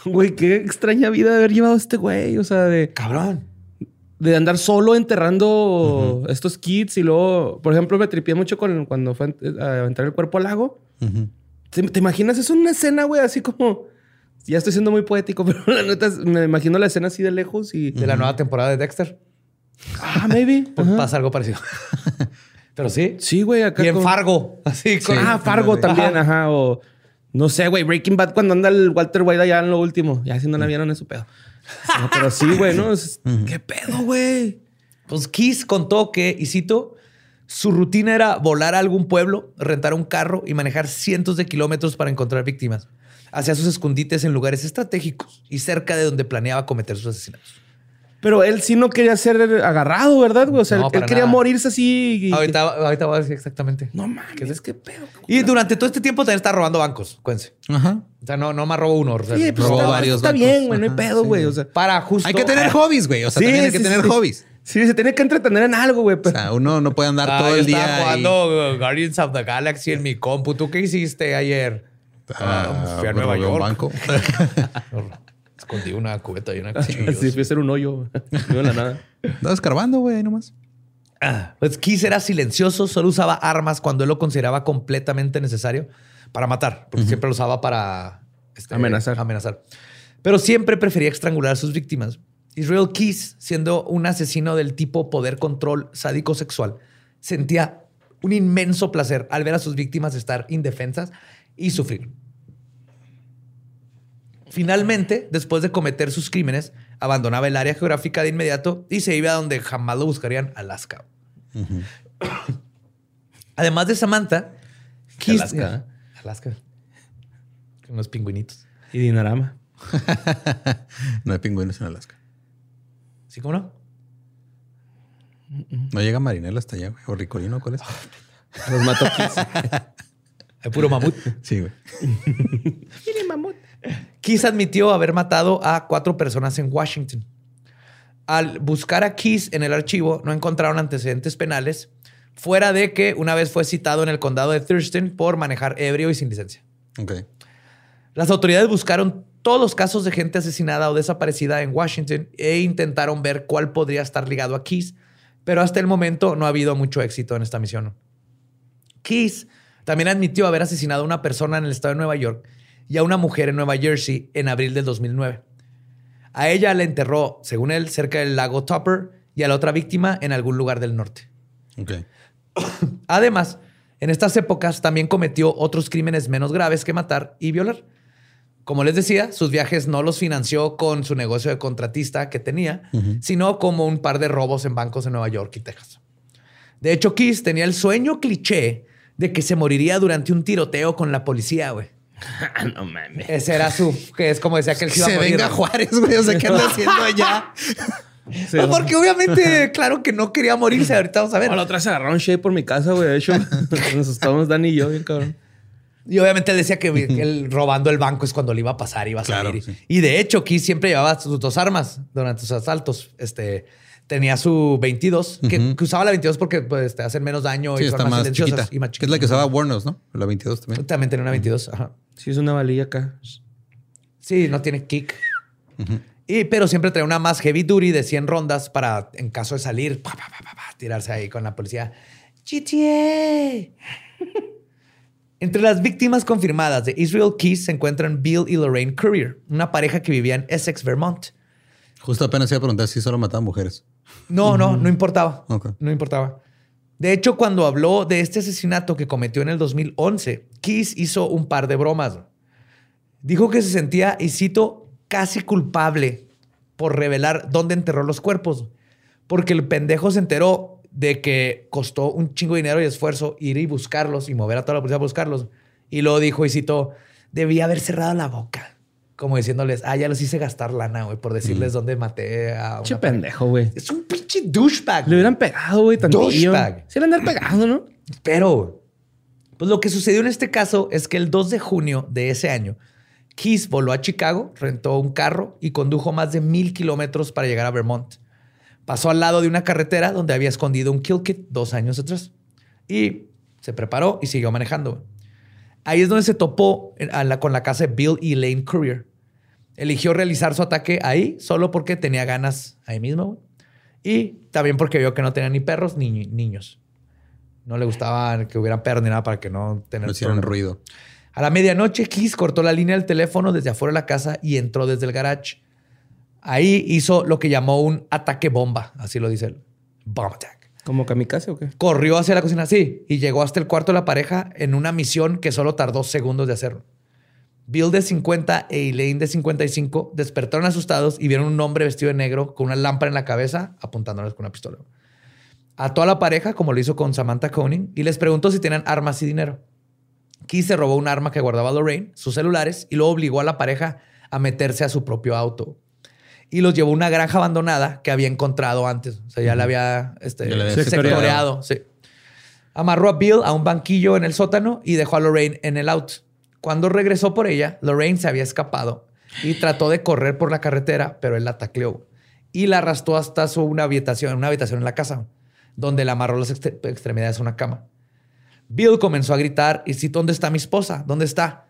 Güey, qué extraña vida de haber llevado este güey. O sea, de. Cabrón. De andar solo enterrando estos kits y luego, por ejemplo, me tripié mucho con cuando fue a entrar el cuerpo al lago. ¿Te, ¿Te, imaginas? Es una escena, güey, así como. Ya estoy siendo muy poético, pero la neta me imagino la escena así de lejos y. De la nueva temporada de Dexter. Ah, maybe. Pues pasa algo parecido. pero sí. Sí, güey. Acá y en Fargo. Así con... Ah, Fargo también, ajá. O no sé, güey, Breaking Bad cuando anda el Walter White allá en lo último. Ya si no la vieron es su pedo. pero sí, güey, ¿no? ¿Qué pedo, güey? Pues Kiss contó que, y cito, su rutina era volar a algún pueblo, rentar un carro y manejar cientos de kilómetros para encontrar víctimas. Hacía sus escondites en lugares estratégicos y cerca de donde planeaba cometer sus asesinatos. Pero él sí no quería ser agarrado, ¿verdad? O sea, él quería morirse así. Ahorita, ahorita voy a decir exactamente. No mames, es que pedo. Y durante todo este tiempo también está robando bancos, cuéntense. Ajá. O sea, no, no más robó uno. O sea, sí, pues robó está, varios Está bien, güey, no hay pedo, güey. O sea, para justo. Hay que tener hobbies, güey. O sea, también hay que tener hobbies. Sí, se tiene que entretener en algo, güey. O sea, uno no puede andar ah, todo el día. Estaba jugando Guardians of the Galaxy en mi compu. ¿Tú qué hiciste ayer? Ah, fui a Nueva York. Un banco. Escondí una cubeta y una cuchilla. Sí, fui a hacer un hoyo. No la nada. Estaba escarbando, güey, nomás. Ah, pues Kiss era silencioso, solo usaba armas cuando él lo consideraba completamente necesario para matar, porque siempre lo usaba para este, amenazar. amenazar. Pero siempre prefería estrangular a sus víctimas. Israel Keys, siendo un asesino del tipo poder control sádico sexual, sentía un inmenso placer al ver a sus víctimas estar indefensas y sufrir. Finalmente, después de cometer sus crímenes, abandonaba el área geográfica de inmediato y se iba a donde jamás lo buscarían, Alaska. Además de Samantha, Alaska. Alaska. Unos pingüinitos. Y Dinarama. no hay pingüinos en Alaska. ¿Sí, cómo no? No llega Marinela hasta allá, güey. O Ricolino, ¿cuál es? Los mató El puro mamut. Sí, güey. Mire, mamut. Kiss admitió haber matado a cuatro personas en Washington. Al buscar a Kiss en el archivo, no encontraron antecedentes penales, fuera de que una vez fue citado en el condado de Thurston por manejar ebrio y sin licencia. Okay. Las autoridades buscaron todos los casos de gente asesinada o desaparecida en Washington e intentaron ver cuál podría estar ligado a Kiss, pero hasta el momento no ha habido mucho éxito en esta misión. Kiss también admitió haber asesinado a una persona en el estado de Nueva York y a una mujer en Nueva Jersey en abril del 2009. A ella la enterró, según él, cerca del lago Topper y a la otra víctima en algún lugar del norte. Además, en estas épocas también cometió otros crímenes menos graves que matar y violar. Como les decía, sus viajes no los financió con su negocio de contratista que tenía, sino como un par de robos en bancos en Nueva York y Texas. De hecho, Kiss tenía el sueño cliché de que se moriría durante un tiroteo con la policía, güey. no mames. Ese era su, que es como decía que él se iba a venga Juárez, güey. O sea, ¿qué anda haciendo allá? porque obviamente, claro que no quería morirse. Ahorita vamos a ver. la otra se agarró un shape por mi casa, güey. De hecho, nos estábamos Dani y yo, bien cabrón. Y obviamente él decía que él robando el banco es cuando le iba a pasar, iba a salir. Y de hecho, Keith siempre llevaba sus dos armas durante sus asaltos. Este, tenía su 22, que, usaba la 22 porque pues, te hacen menos daño y está más, silenciosas y más chiquita. Es la que usaba Warner, ¿no? La 22 también. También tenía una 22. Ajá. Sí, es una valilla acá. Sí, no tiene kick. y, pero siempre trae una más heavy duty de 100 rondas para, en caso de salir, tirarse ahí con la policía. GTA. Entre las víctimas confirmadas de Israel Keys se encuentran Bill y Lorraine Courier, una pareja que vivía en Essex, Vermont. Justo apenas iba a preguntar si solo mataban mujeres. No, no, no importaba. No importaba. De hecho, cuando habló de este asesinato que cometió en el 2011, Keys hizo un par de bromas. Dijo que se sentía, y cito, casi culpable por revelar dónde enterró los cuerpos, porque el pendejo se enteró de que costó un chingo de dinero y esfuerzo ir y buscarlos y mover a toda la policía a buscarlos. Y luego dijo, y cito, debía haber cerrado la boca como diciéndoles, ah, ya los hice gastar lana, güey, por decirles dónde maté a un pendejo, güey. Es un pinche douchebag. Le hubieran pegado, güey, tantillo. Douchebag. Se le andar pegando, ¿no? Pero, pues lo que sucedió en este caso es que el 2 de junio de ese año, Keith voló a Chicago, rentó un carro y condujo más de mil kilómetros para llegar a Vermont. Pasó al lado de una carretera donde había escondido un kill kit dos años atrás. Y se preparó y siguió manejando. Ahí es donde se topó con la casa de Bill y Lane Courier. Eligió realizar su ataque ahí solo porque tenía ganas ahí mismo. Y también porque vio que no tenía ni perros ni niños. No le gustaba que hubiera perros ni nada para que no tener No hicieron problemas. ruido. A la medianoche, Keys cortó la línea del teléfono desde afuera de la casa y entró desde el garage. Ahí hizo lo que llamó un ataque bomba, así lo dice él. Bomb attack. ¿Como kamikaze o qué? Corrió hacia la cocina, sí, y llegó hasta el cuarto de la pareja en una misión que solo tardó segundos de hacerlo. Bill de 50 e Elaine de 55 despertaron asustados y vieron un hombre vestido de negro con una lámpara en la cabeza apuntándoles con una pistola. A la pareja, como lo hizo con Samantha Coning, y les preguntó si tenían armas y dinero. Keith se robó un arma que guardaba Lorraine, sus celulares, y luego obligó a la pareja a meterse a su propio auto. Y los llevó a una granja abandonada que había encontrado antes. O sea, ya la había, este, Ya sectoreado. sí. Amarró a Bill a un banquillo en el sótano y dejó a Lorraine en el auto. Cuando regresó por ella, Lorraine se había escapado y trató de correr por la carretera, pero él la tacleó y la arrastró hasta su una habitación, una habitación en la casa, donde le amarró las extre- extremidades a una cama. Bill comenzó a gritar y citó, ¿dónde está mi esposa? ¿Dónde está?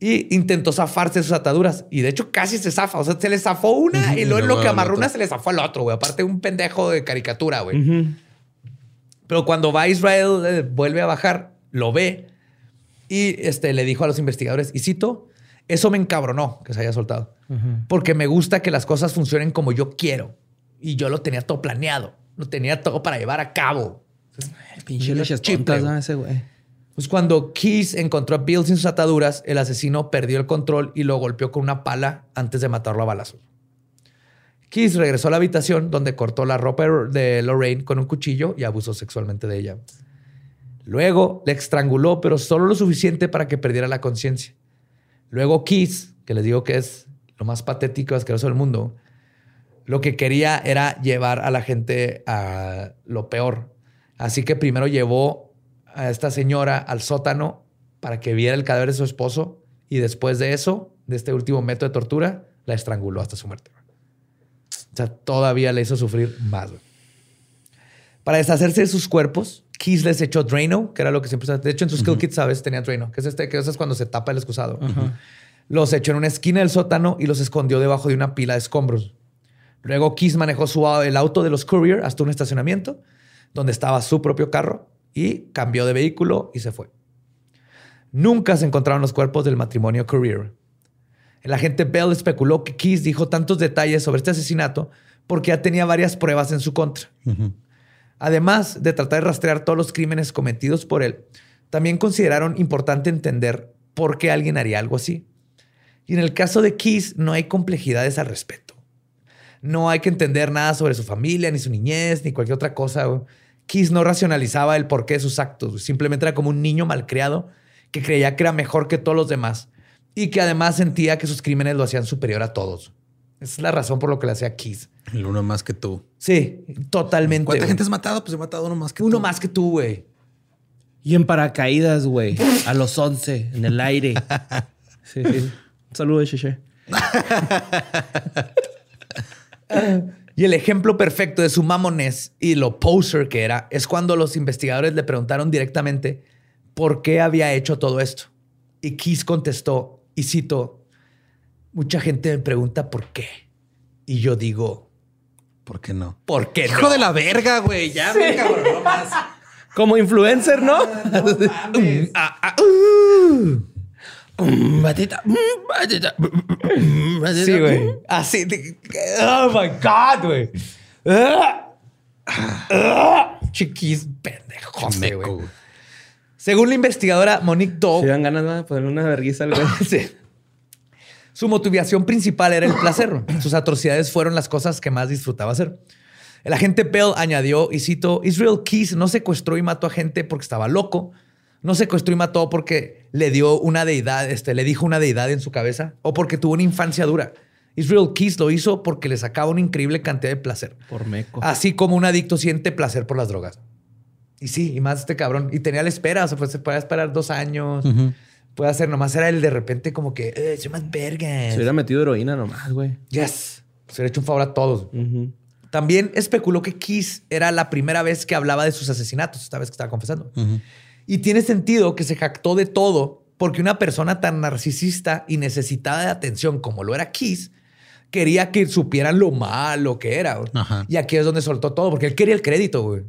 Y intentó zafarse de sus ataduras. Y de hecho casi se zafa. O sea, se le zafó una y luego en lo que amarró una se le zafó al otro, güey. Aparte un pendejo de caricatura, güey. Ujú. Pero cuando va a Israel, eh, vuelve a bajar, lo ve y este, le dijo a los investigadores, y cito, eso me encabronó que se haya soltado. Porque me gusta que las cosas funcionen como yo quiero. Y yo lo tenía todo planeado. Lo tenía todo para llevar a cabo. Pinche tontas, güey. ¿no? Ese güey. Pues cuando Keys encontró a Bill sin sus ataduras, el asesino perdió el control y lo golpeó con una pala antes de matarlo a balazos. Keys regresó a la habitación donde cortó la ropa de Lorraine con un cuchillo y abusó sexualmente de ella. Luego le estranguló, pero solo lo suficiente para que perdiera la conciencia. Luego Keys, que les digo que es lo más patético y asqueroso del mundo, lo que quería era llevar a la gente a lo peor. Así que primero llevó a esta señora al sótano para que viera el cadáver de su esposo y después de eso, de este último método de tortura, la estranguló hasta su muerte. O sea, todavía le hizo sufrir más. Para deshacerse de sus cuerpos, Keys les echó Drano, que era lo que siempre... De hecho, en sus skill kits, ¿sabes? Tenía Drano, que es este, que es cuando se tapa el excusado. Los echó en una esquina del sótano y los escondió debajo de una pila de escombros. Luego Keys manejó su, el auto de los Courier hasta un estacionamiento donde estaba su propio carro y cambió de vehículo y se fue. Nunca se encontraron los cuerpos del matrimonio Courier. El agente Bell especuló que Keys dijo tantos detalles sobre este asesinato porque ya tenía varias pruebas en su contra. Además de tratar de rastrear todos los crímenes cometidos por él, también consideraron importante entender por qué alguien haría algo así. Y en el caso de Keys no hay complejidades al respecto. No hay que entender nada sobre su familia, ni su niñez, ni cualquier otra cosa. Keys no racionalizaba el porqué de sus actos. Simplemente era como un niño malcriado que creía que era mejor que todos los demás y que además sentía que sus crímenes lo hacían superior a todos. Esa es la razón por lo que le hacía Keys. El uno más que tú. Sí, totalmente. ¿Cuánta gente has matado? Pues he matado uno más que Uno tú. más que tú, güey. Y en paracaídas, güey. A los 11, en el aire. Sí, sí. Un saludo, Cheche. Y el ejemplo perfecto de su mamonés y lo poser que era es cuando los investigadores le preguntaron directamente por qué había hecho todo esto. Y Keys contestó, y cito, mucha gente me pregunta por qué. Y yo digo, ¿Por qué no? ¿por qué Hijo no? de la verga, güey. Ya me cabronó más. Como influencer, ¿no? Ah, ah, uh. Mm, batita, mm, batita, mm, batita. Sí, güey. Así. de- oh my God, güey. Ah. Chiquis pendejote, Meco, güey. Según la investigadora Monique Doe, Si dan ganas de ponerle una vergüenza al güey. Sí. Su motivación principal era el placer. Sus atrocidades fueron las cosas que más disfrutaba hacer. El agente Bell añadió, y cito, Israel Keys no secuestró y mató a gente porque estaba loco. No secuestró y mató porque le dio una deidad, este, le dijo una deidad en su cabeza o porque tuvo una infancia dura. Israel Keys lo hizo porque le sacaba una increíble cantidad de placer. Por meco. Así como un adicto siente placer por las drogas. Y sí, y más este cabrón. Y tenía la espera, o sea, pues se puede esperar dos años. Puede hacer, nomás era el de repente como que, eh, soy más vergas. Se hubiera metido heroína nomás, güey. Yes. Se ha hecho un favor a todos. También especuló que Kiss era la primera vez que hablaba de sus asesinatos, esta vez que estaba confesando. Y tiene sentido que se jactó de todo porque una persona tan narcisista y necesitada de atención como lo era Kiss, quería que supieran lo malo que era. Y aquí es donde soltó todo, porque él quería el crédito, güey.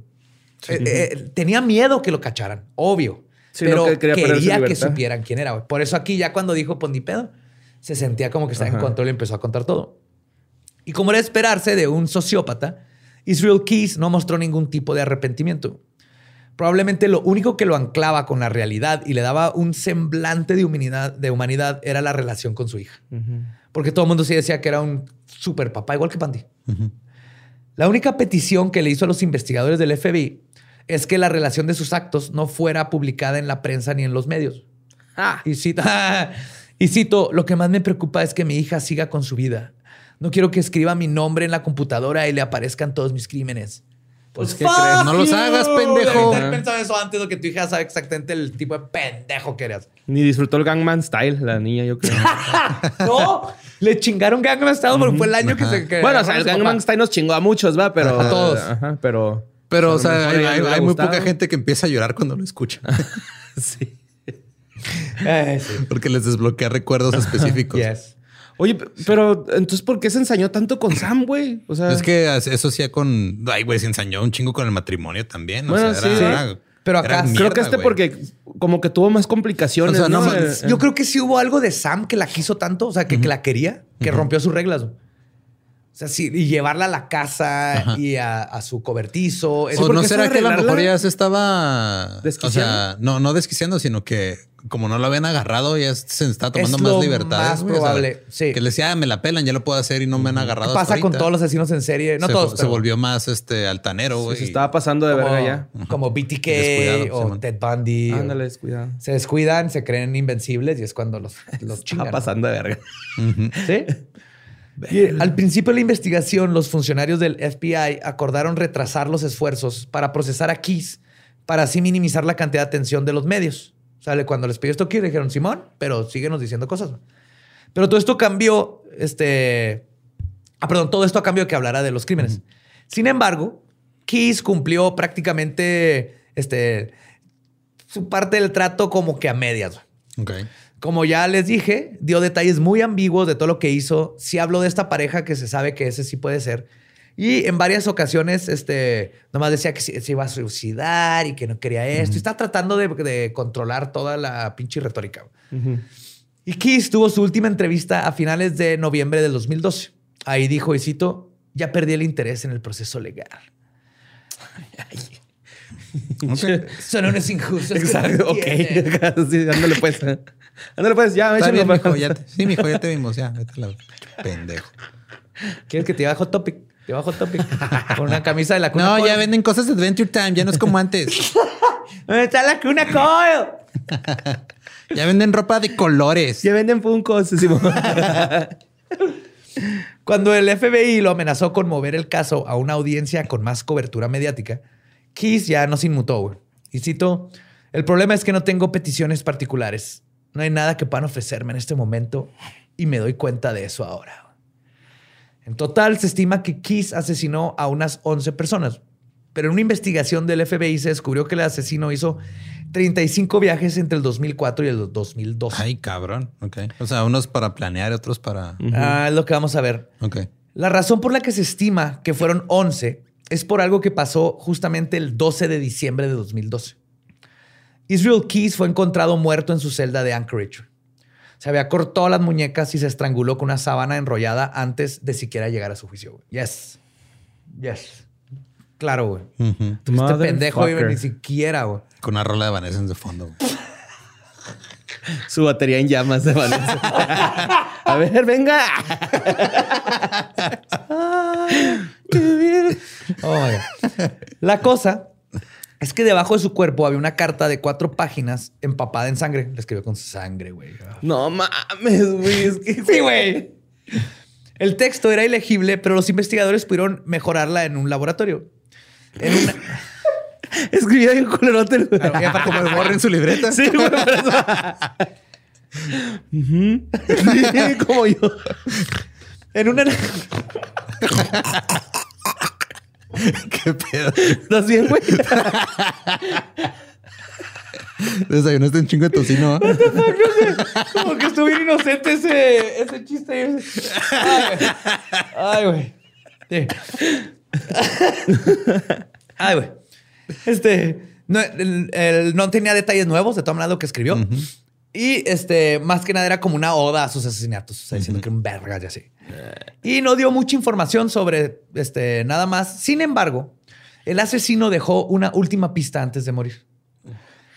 Eh, eh, tenía miedo que lo cacharan, obvio. Sí, pero que quería que supieran quién era. güey. Por eso aquí ya cuando dijo pues ni pedo, se sentía como que estaba en control y empezó a contar todo. Y como era de esperarse de un sociópata, Israel Keys no mostró ningún tipo de arrepentimiento. Probablemente lo único que lo anclaba con la realidad y le daba un semblante de humanidad, de humanidad era la relación con su hija. Porque todo el mundo sí decía que era un super papá, igual que Pandy. La única petición que le hizo a los investigadores del FBI es que la relación de sus actos no fuera publicada en la prensa ni en los medios. Y cito, y cito, lo que más me preocupa es que mi hija siga con su vida. No quiero que escriba mi nombre en la computadora y le aparezcan todos mis crímenes. Pues, ¿qué crees? No los hagas, pendejo. Haber pensado eso antes de que tu hija sabe exactamente el tipo de pendejo que eras. Ni disfrutó el Gangman Style, la niña, yo creo. No, le chingaron Gangnam Style porque fue el año que se... que bueno, o sea, el papá. Gangman Style nos chingó a muchos, va, pero. A todos. Ajá, pero. Pero, o sea, hay, hay- hay muy poca gente que empieza a llorar cuando lo escucha. Sí. Eh, sí. porque les desbloquea recuerdos específicos. Yes. Oye, pero entonces, ¿por qué se ensañó tanto con Sam, güey? O sea, Es que eso hacía con. Ay, güey, se ensañó un chingo con el matrimonio también. O Bueno, sea, sí, era- sí. era- Pero era acá- creo mierda, que este porque como que tuvo más complicaciones. O sea, ¿no? no, Eh, Yo creo que sí hubo algo de Sam que la quiso tanto, o sea, que, que la quería, que rompió sus reglas. O sea, sí, y llevarla a la casa Ajá. y a, a su cobertizo. O no será que a lo mejor ya se estaba. ¿Desquiciando? O sea, no, no desquiciando, sino que como no lo habían agarrado, ya se está tomando Es más lo libertades. más o sea, probable, sí. Que le decía, "Ah, me la pelan, ya lo puedo hacer y no me han agarrado. pasa hasta con ahorita". todos los asesinos en serie. No se, todos, se volvió más este altanero, güey. se estaba pasando de como, verga ya. como BTK Descuidado, o. Ted Bundy. o- Ándale, descuidado. Se descuidan, se creen invencibles y es cuando los, los Estaba pasando de verga. ¿Sí? Al principio de la investigación, los funcionarios del FBI acordaron retrasar los esfuerzos para procesar a Keys para así minimizar la cantidad de atención de los medios. O sea, cuando les pidió esto Keys, dijeron, Simón, pero síguenos diciendo cosas. Pero todo esto cambió, este... Ah, perdón, todo esto a cambio de que hablara de los crímenes. Sin embargo, Keys cumplió prácticamente este, su parte del trato como que a medias. güey. Como ya les dije, dio detalles muy ambiguos de todo lo que hizo. Sí habló de esta pareja que se sabe que ese sí puede ser. Y en varias ocasiones, este, nomás decía que se, iba a suicidar y que no quería esto. Y está tratando de, de controlar toda la pinche retórica. Y Keys tuvo su última entrevista a finales de noviembre del 2012. Ahí dijo, y cito, ya perdí el interés en el proceso legal. Ok. Son unos injustos. Exacto, ok. Sí, ándale pues. Ándale pues, ya, Está bien, mijo, ya te- sí, mijo, ya te vimos, ya. Vete la pendejo. ¿Quieres que te bajo Topic? Te bajo Topic. Con una camisa de la cuna No, Coil. ya venden cosas de Adventure Time, ya no es como antes. ¿Dónde está la cuna Coil? Ya venden ropa de colores. Ya venden. Simón. Cuando el FBI lo amenazó con mover el caso a una audiencia con más cobertura mediática, Keys ya no se inmutó. Y cito, el problema es que no tengo peticiones particulares. No hay nada que puedan ofrecerme en este momento y me doy cuenta de eso ahora. En total, se estima que Keys asesinó a unas 11 personas. Pero en una investigación del FBI se descubrió que el asesino hizo 35 viajes entre el 2004 y el 2012. Ay, cabrón. Ok. O sea, unos para planear, otros para. Ah, es lo que vamos a ver. Ok. La razón por la que se estima que fueron 11 es por algo que pasó justamente el 12 de diciembre de 2012. Israel Keys fue encontrado muerto en su celda de Anchorage. Se había cortado las muñecas y se estranguló con una sábana enrollada antes de siquiera llegar a su juicio. güey. Yes. Yes. Claro, güey. Ujú. Este pendejo güey, Motherfucker. ni siquiera, güey. Con una rola de Vanessa de fondo. güey. Su batería en llamas de Vanessa. A ver, venga. Oh. La cosa es que debajo de su cuerpo había una carta de cuatro páginas empapada en sangre. Le escribió con sangre, güey. No mames, güey. Es que, Sí, güey. El texto era ilegible, pero los investigadores pudieron mejorarla en un laboratorio. En una... Escribía bien culerote. güey. Claro, el borre en su libreta. Sí, güey. Sí, como yo. En una... Qué pedo. ¿Estás bien, güey? Desayunaste un chingo de tocino. ¿eh? Como que estuvo bien inocente ese, ese chiste. Ay, güey. Ay, güey. Ay, güey. Este. No, el- el- no tenía detalles nuevos de todo lo que escribió. Y este, más que nada era como una oda a sus asesinatos. O sea, diciendo que era un verga y así. Y no dio mucha información sobre este, nada más. Sin embargo, el asesino dejó una última pista antes de morir.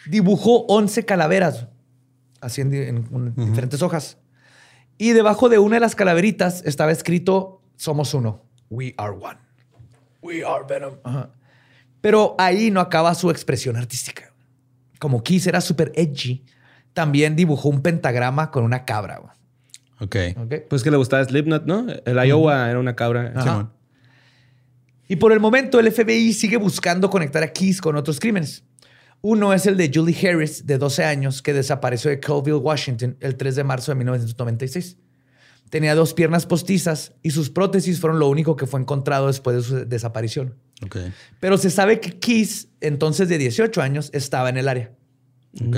Dibujó 11 calaveras, así en, diferentes hojas. Y debajo de una de las calaveritas estaba escrito: Somos uno. We are one. We are Venom. Ajá. Pero ahí no acaba su expresión artística. Como Kiss era súper edgy, también dibujó un pentagrama con una cabra. Güey. Ok. Pues que le gustaba Slipknot, ¿no? El Iowa era una cabra. Ajá. Y por el momento el FBI sigue buscando conectar a Keys con otros crímenes. Uno es el de Julie Harris, de 12 años, que desapareció de Colville, Washington, el 3 de marzo de 1996. Tenía dos piernas postizas y sus prótesis fueron lo único que fue encontrado después de su desaparición. Ok. Pero se sabe que Keys, entonces de 18 años, estaba en el área. Ok.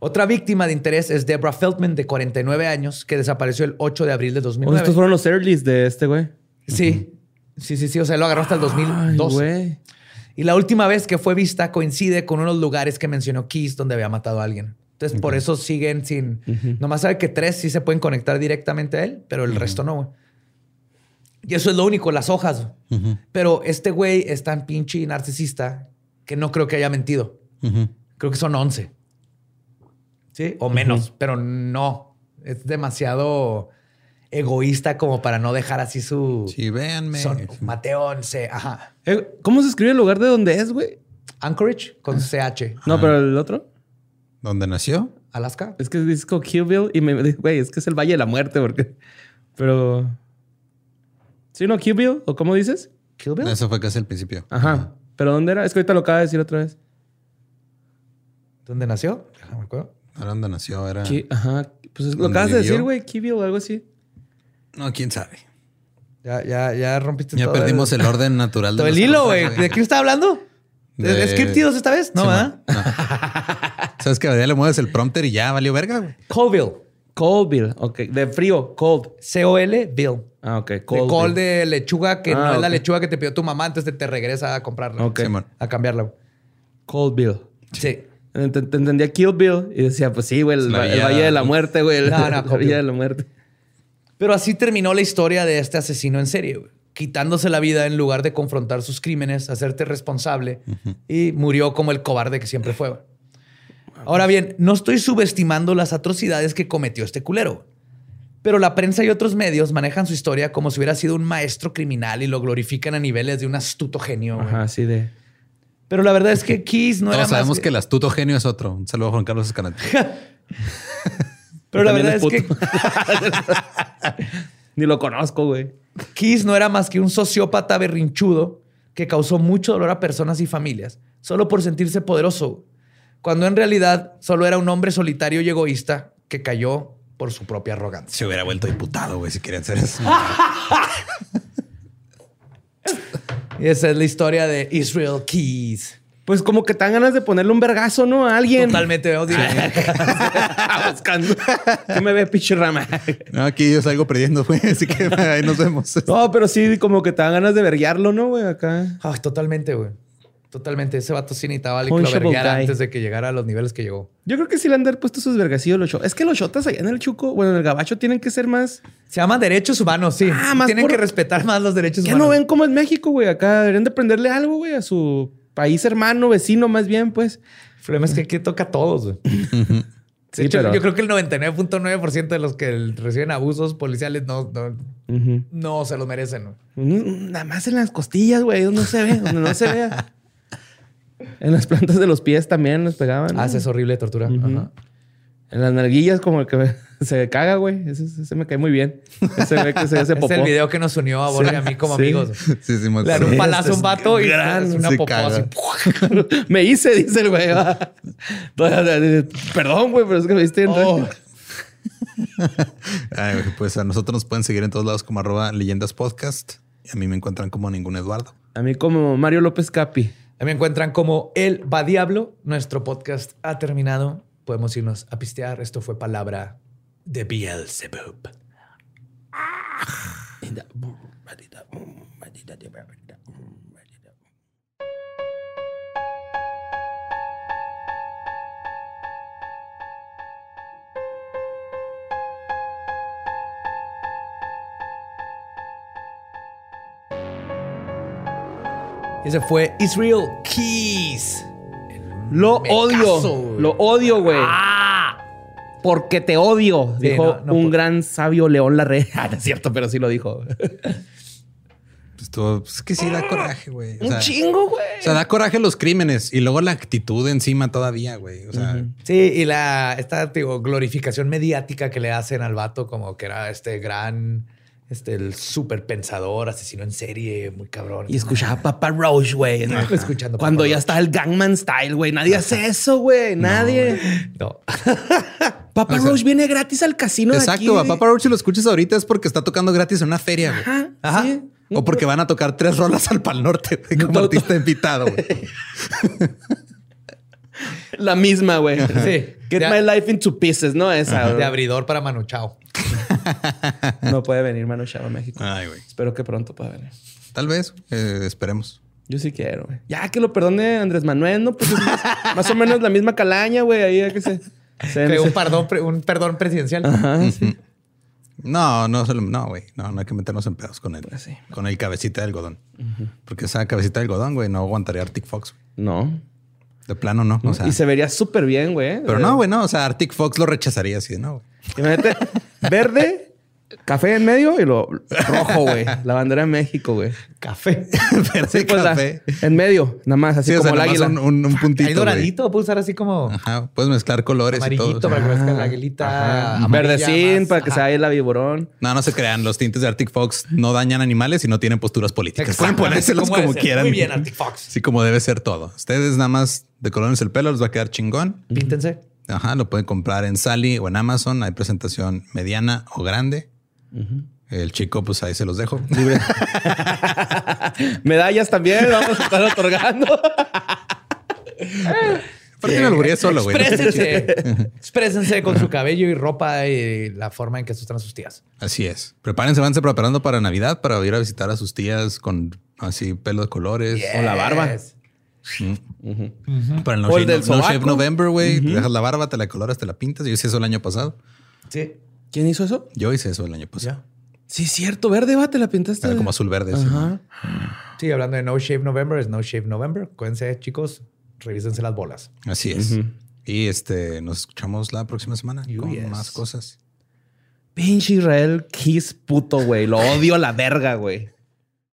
Otra víctima de interés es Deborah Feldman, de 49 años, que desapareció el 8 de abril de Oh, 2009. estos fueron los earlys de este, güey. Sí, sí, sí, sí. O sea, lo agarró hasta el Ay, 2012. güey. Y la última vez que fue vista coincide con unos lugares que mencionó Keys donde había matado a alguien. Entonces, por eso siguen sin. Nomás sabe que tres sí se pueden conectar directamente a él, pero el resto no. güey. Y eso es lo único, las hojas. Pero este güey es tan pinche y narcisista que no creo que haya mentido. Creo que son 11. Sí, o menos, pero no. Es demasiado egoísta como para no dejar así su. Sí, véanme. Son Mateo 11. Ajá. Eh, ¿Cómo se escribe el lugar de donde es, güey? Anchorage con CH. No, pero el otro. ¿Dónde nació? Alaska. Es que dice como Kill Bill y me güey, es que es el Valle de la Muerte, porque. Pero. ¿Sí, no? Kill Bill? ¿O cómo dices? Kill Bill. Eso fue casi al principio. Ajá. ¿Pero dónde era? Es que ahorita lo acaba de decir otra vez. ¿Dónde nació? Déjame acuerdo. Ahora dónde nació era. Ki- Ajá. Pues es- lo ¿Dónde acabas de decir, güey. Kill Bill o algo así. No, quién sabe. Ya, ya, ya rompiste Ya todo perdimos el orden natural de todo el hilo, güey. ¿De qué está hablando? ¿De, De- Scriptidos esta vez? No, Sí, ¿verdad? man. No. Sabes que a día le mueves el prompter y ya valió verga, güey. Colville. Cold Bill. Ok. De frío. Cold. C-O-L, Bill. Ah, ok. De Cold. col Bill. de lechuga, que Ah, no es la lechuga que te pidió tu mamá antes de te regresa a comprarla. Ok. A cambiarla. Cold Bill. Sí. Ent- ent- Entendía Kill Bill y decía, pues sí, güey, el, Valle de la Muerte, güey. el- No, no, la Cold Villa Bill. de la Muerte. Pero así terminó la historia de este asesino en serie, güey. quitándose la vida en lugar de confrontar sus crímenes, hacerte responsable y murió como el cobarde que siempre fue. güey. Ahora bien, no estoy subestimando las atrocidades que cometió este culero, pero la prensa y otros medios manejan su historia como si hubiera sido un maestro criminal y lo glorifican a niveles de un astuto genio. güey. Ajá, así de. Pero la verdad es que Keys no era sabemos más que el astuto genio es otro. Un saludo a Juan Carlos Escalante. Pero la verdad es, es que. Ni lo conozco, güey. Keys no era más que un sociópata berrinchudo que causó mucho dolor a personas y familias solo por sentirse poderoso, cuando en realidad solo era un hombre solitario y egoísta que cayó por su propia arrogancia. Se hubiera vuelto diputado, güey, si quería hacer eso. Y esa es la historia de Israel Keys. Pues como que te dan ganas de ponerle un vergazo, ¿no? A alguien. Totalmente odio. Buscando. ¿Qué me ve, pinche rama? No, aquí yo salgo perdiendo, güey. Así que ahí nos vemos. No, pero sí, como que te dan ganas de verguearlo, ¿no, güey? Acá. Ay, totalmente, güey. Totalmente. Ese vato sí necesitaba lo antes de que llegara a los niveles que llegó. Yo creo que sí le han de haber puesto sus vergacillos los shotas. Es que los shotas allá en el Chuco, bueno, en el Gabacho tienen que ser más. Se llaman derechos humanos, sí. Ah, más Tienen por- que respetar más los derechos Ya humanos. no ven como es México, güey. Acá deberían de prenderle algo, güey, a su país hermano, vecino, más bien, pues. El problema es que aquí toca a todos, güey. Sí, hecho, pero- yo creo que el 99.9% de los que reciben abusos policiales no, no, se los merecen. güey. Nada más en las costillas, güey, donde no se ve, donde no se vea. En las plantas de los pies también les pegaban. ¿no? Ah, es horrible tortura. Ajá. En las nalguillas, como el que se caga, güey. Ese, ese me cae muy bien. Ese ve que se hace Es popó. el video que nos unió a Borja y a mí como Sí. amigos. Sí, sí, me Le dan un acuerdo. palazo a un vato y gran, es una popó caga. así. me hice, dice el güey. Perdón, güey, pero es que me viste en Oh. Ay, güey, pues a nosotros nos pueden seguir en todos lados como arroba leyendas podcast. Y a mí me encuentran como ningún Eduardo. A mí como Mario López Capi. Me encuentran como El Va Diablo. Nuestro podcast ha terminado. Podemos irnos a pistear. Esto fue palabra de Beelzebub. Ese fue Israel Keys. Lo Me odio. caso, güey. lo odio, güey. ¡Ah! Porque te odio, Sí, dijo no, no un puedo. gran sabio León Larrea. Ah, no es cierto, pero sí lo dijo. Pues, todo- pues, es que sí da coraje, güey. O un chingo, güey. o sea, da coraje los crímenes y luego la actitud encima todavía, güey. O sea, Sí, y la esta digo, glorificación mediática que le hacen al vato como que era este gran, este, el súper pensador, asesino en serie, muy cabrón. Y escuchaba Papa Roach, güey. ¿no? Escuchando Cuando Papa ya Roach. está el Gangman Style, güey. Nadie hace eso, güey. Nadie. No. Papa O sea, Roach viene gratis al casino de aquí. exacto. A. Papa Roach, si lo escuchas ahorita es porque está tocando gratis en una feria, güey. Ajá, Ajá. sí. O porque van a tocar tres rolas al Pal Norte como No, artista invitado, güey. La misma, güey. Sí. Get De- my life into pieces, ¿no? Esa. De abridor para Manu Chao. No puede venir Manu Chao a México. Ay, güey. Espero que pronto pueda venir. Tal vez, eh, esperemos. Yo sí quiero, güey. Ya que lo perdone Andrés Manuel, ¿no? Pues es más, más o menos la misma calaña, güey. Ahí ya que se... se- un perdón, pre- un perdón presidencial. Ajá, sí. No, no, no, güey. No, no hay que meternos en pedos con él. Pues sí. Con el cabecita de algodón. Porque esa cabecita de algodón, güey, no aguantaría Arctic Fox. No. De plano, no. O sea, y se vería súper bien, güey. pero no, güey, no. O sea, Arctic Fox lo rechazaría así, ¿no? Imagínate, verde, café en medio y lo rojo, güey. La bandera de México, güey. Café. Verde Sí, pues, la- café. en medio, nada más, así Sí, o como sea, el águila. un, un, un puntito. Hay doradito, puedo usar así como Ajá. Puedes mezclar colores y amarillito todo. para que Ajá. la aguilita. Ajá. Verdecín más. para que Ajá. se vaya el viborón. No, no se crean. Los tintes de Arctic Fox no dañan animales y no tienen posturas políticas. Pueden ponérselos como como quieran. Muy bien, Arctic Fox. Sí, como debe ser todo. Ustedes nada más decolórense el pelo, les va a quedar chingón. Píntense. Ajá, lo pueden comprar en Sally o en Amazon. Hay presentación mediana o grande. El chico, pues ahí se los dejo. Medallas también vamos a estar otorgando. ¿Por qué me albureé solo, güey? Exprésense. Exprésense con su cabello y ropa y la forma en que asustan a sus tías. Así es. Prepárense, vanse preparando para Navidad para ir a visitar a sus tías con así pelo de colores. O la barba. Yes. Para el No, el Shave, No- No Shave. November, güey. Te dejas la barba, te la coloras, te la pintas. Yo hice eso el año pasado. Sí. ¿Quién hizo eso? Yo hice eso el año pasado. Sí, cierto, verde, va, te la pintaste. Era como azul verde. sí. Ajá. Sí, hablando de No Shave November, es No Shave November. Acuérdense, chicos, revísense las bolas. Así es. Y este nos escuchamos la próxima semana con yes. más cosas. Pinche Israel Kiss puto, güey. Lo odio a la verga, güey.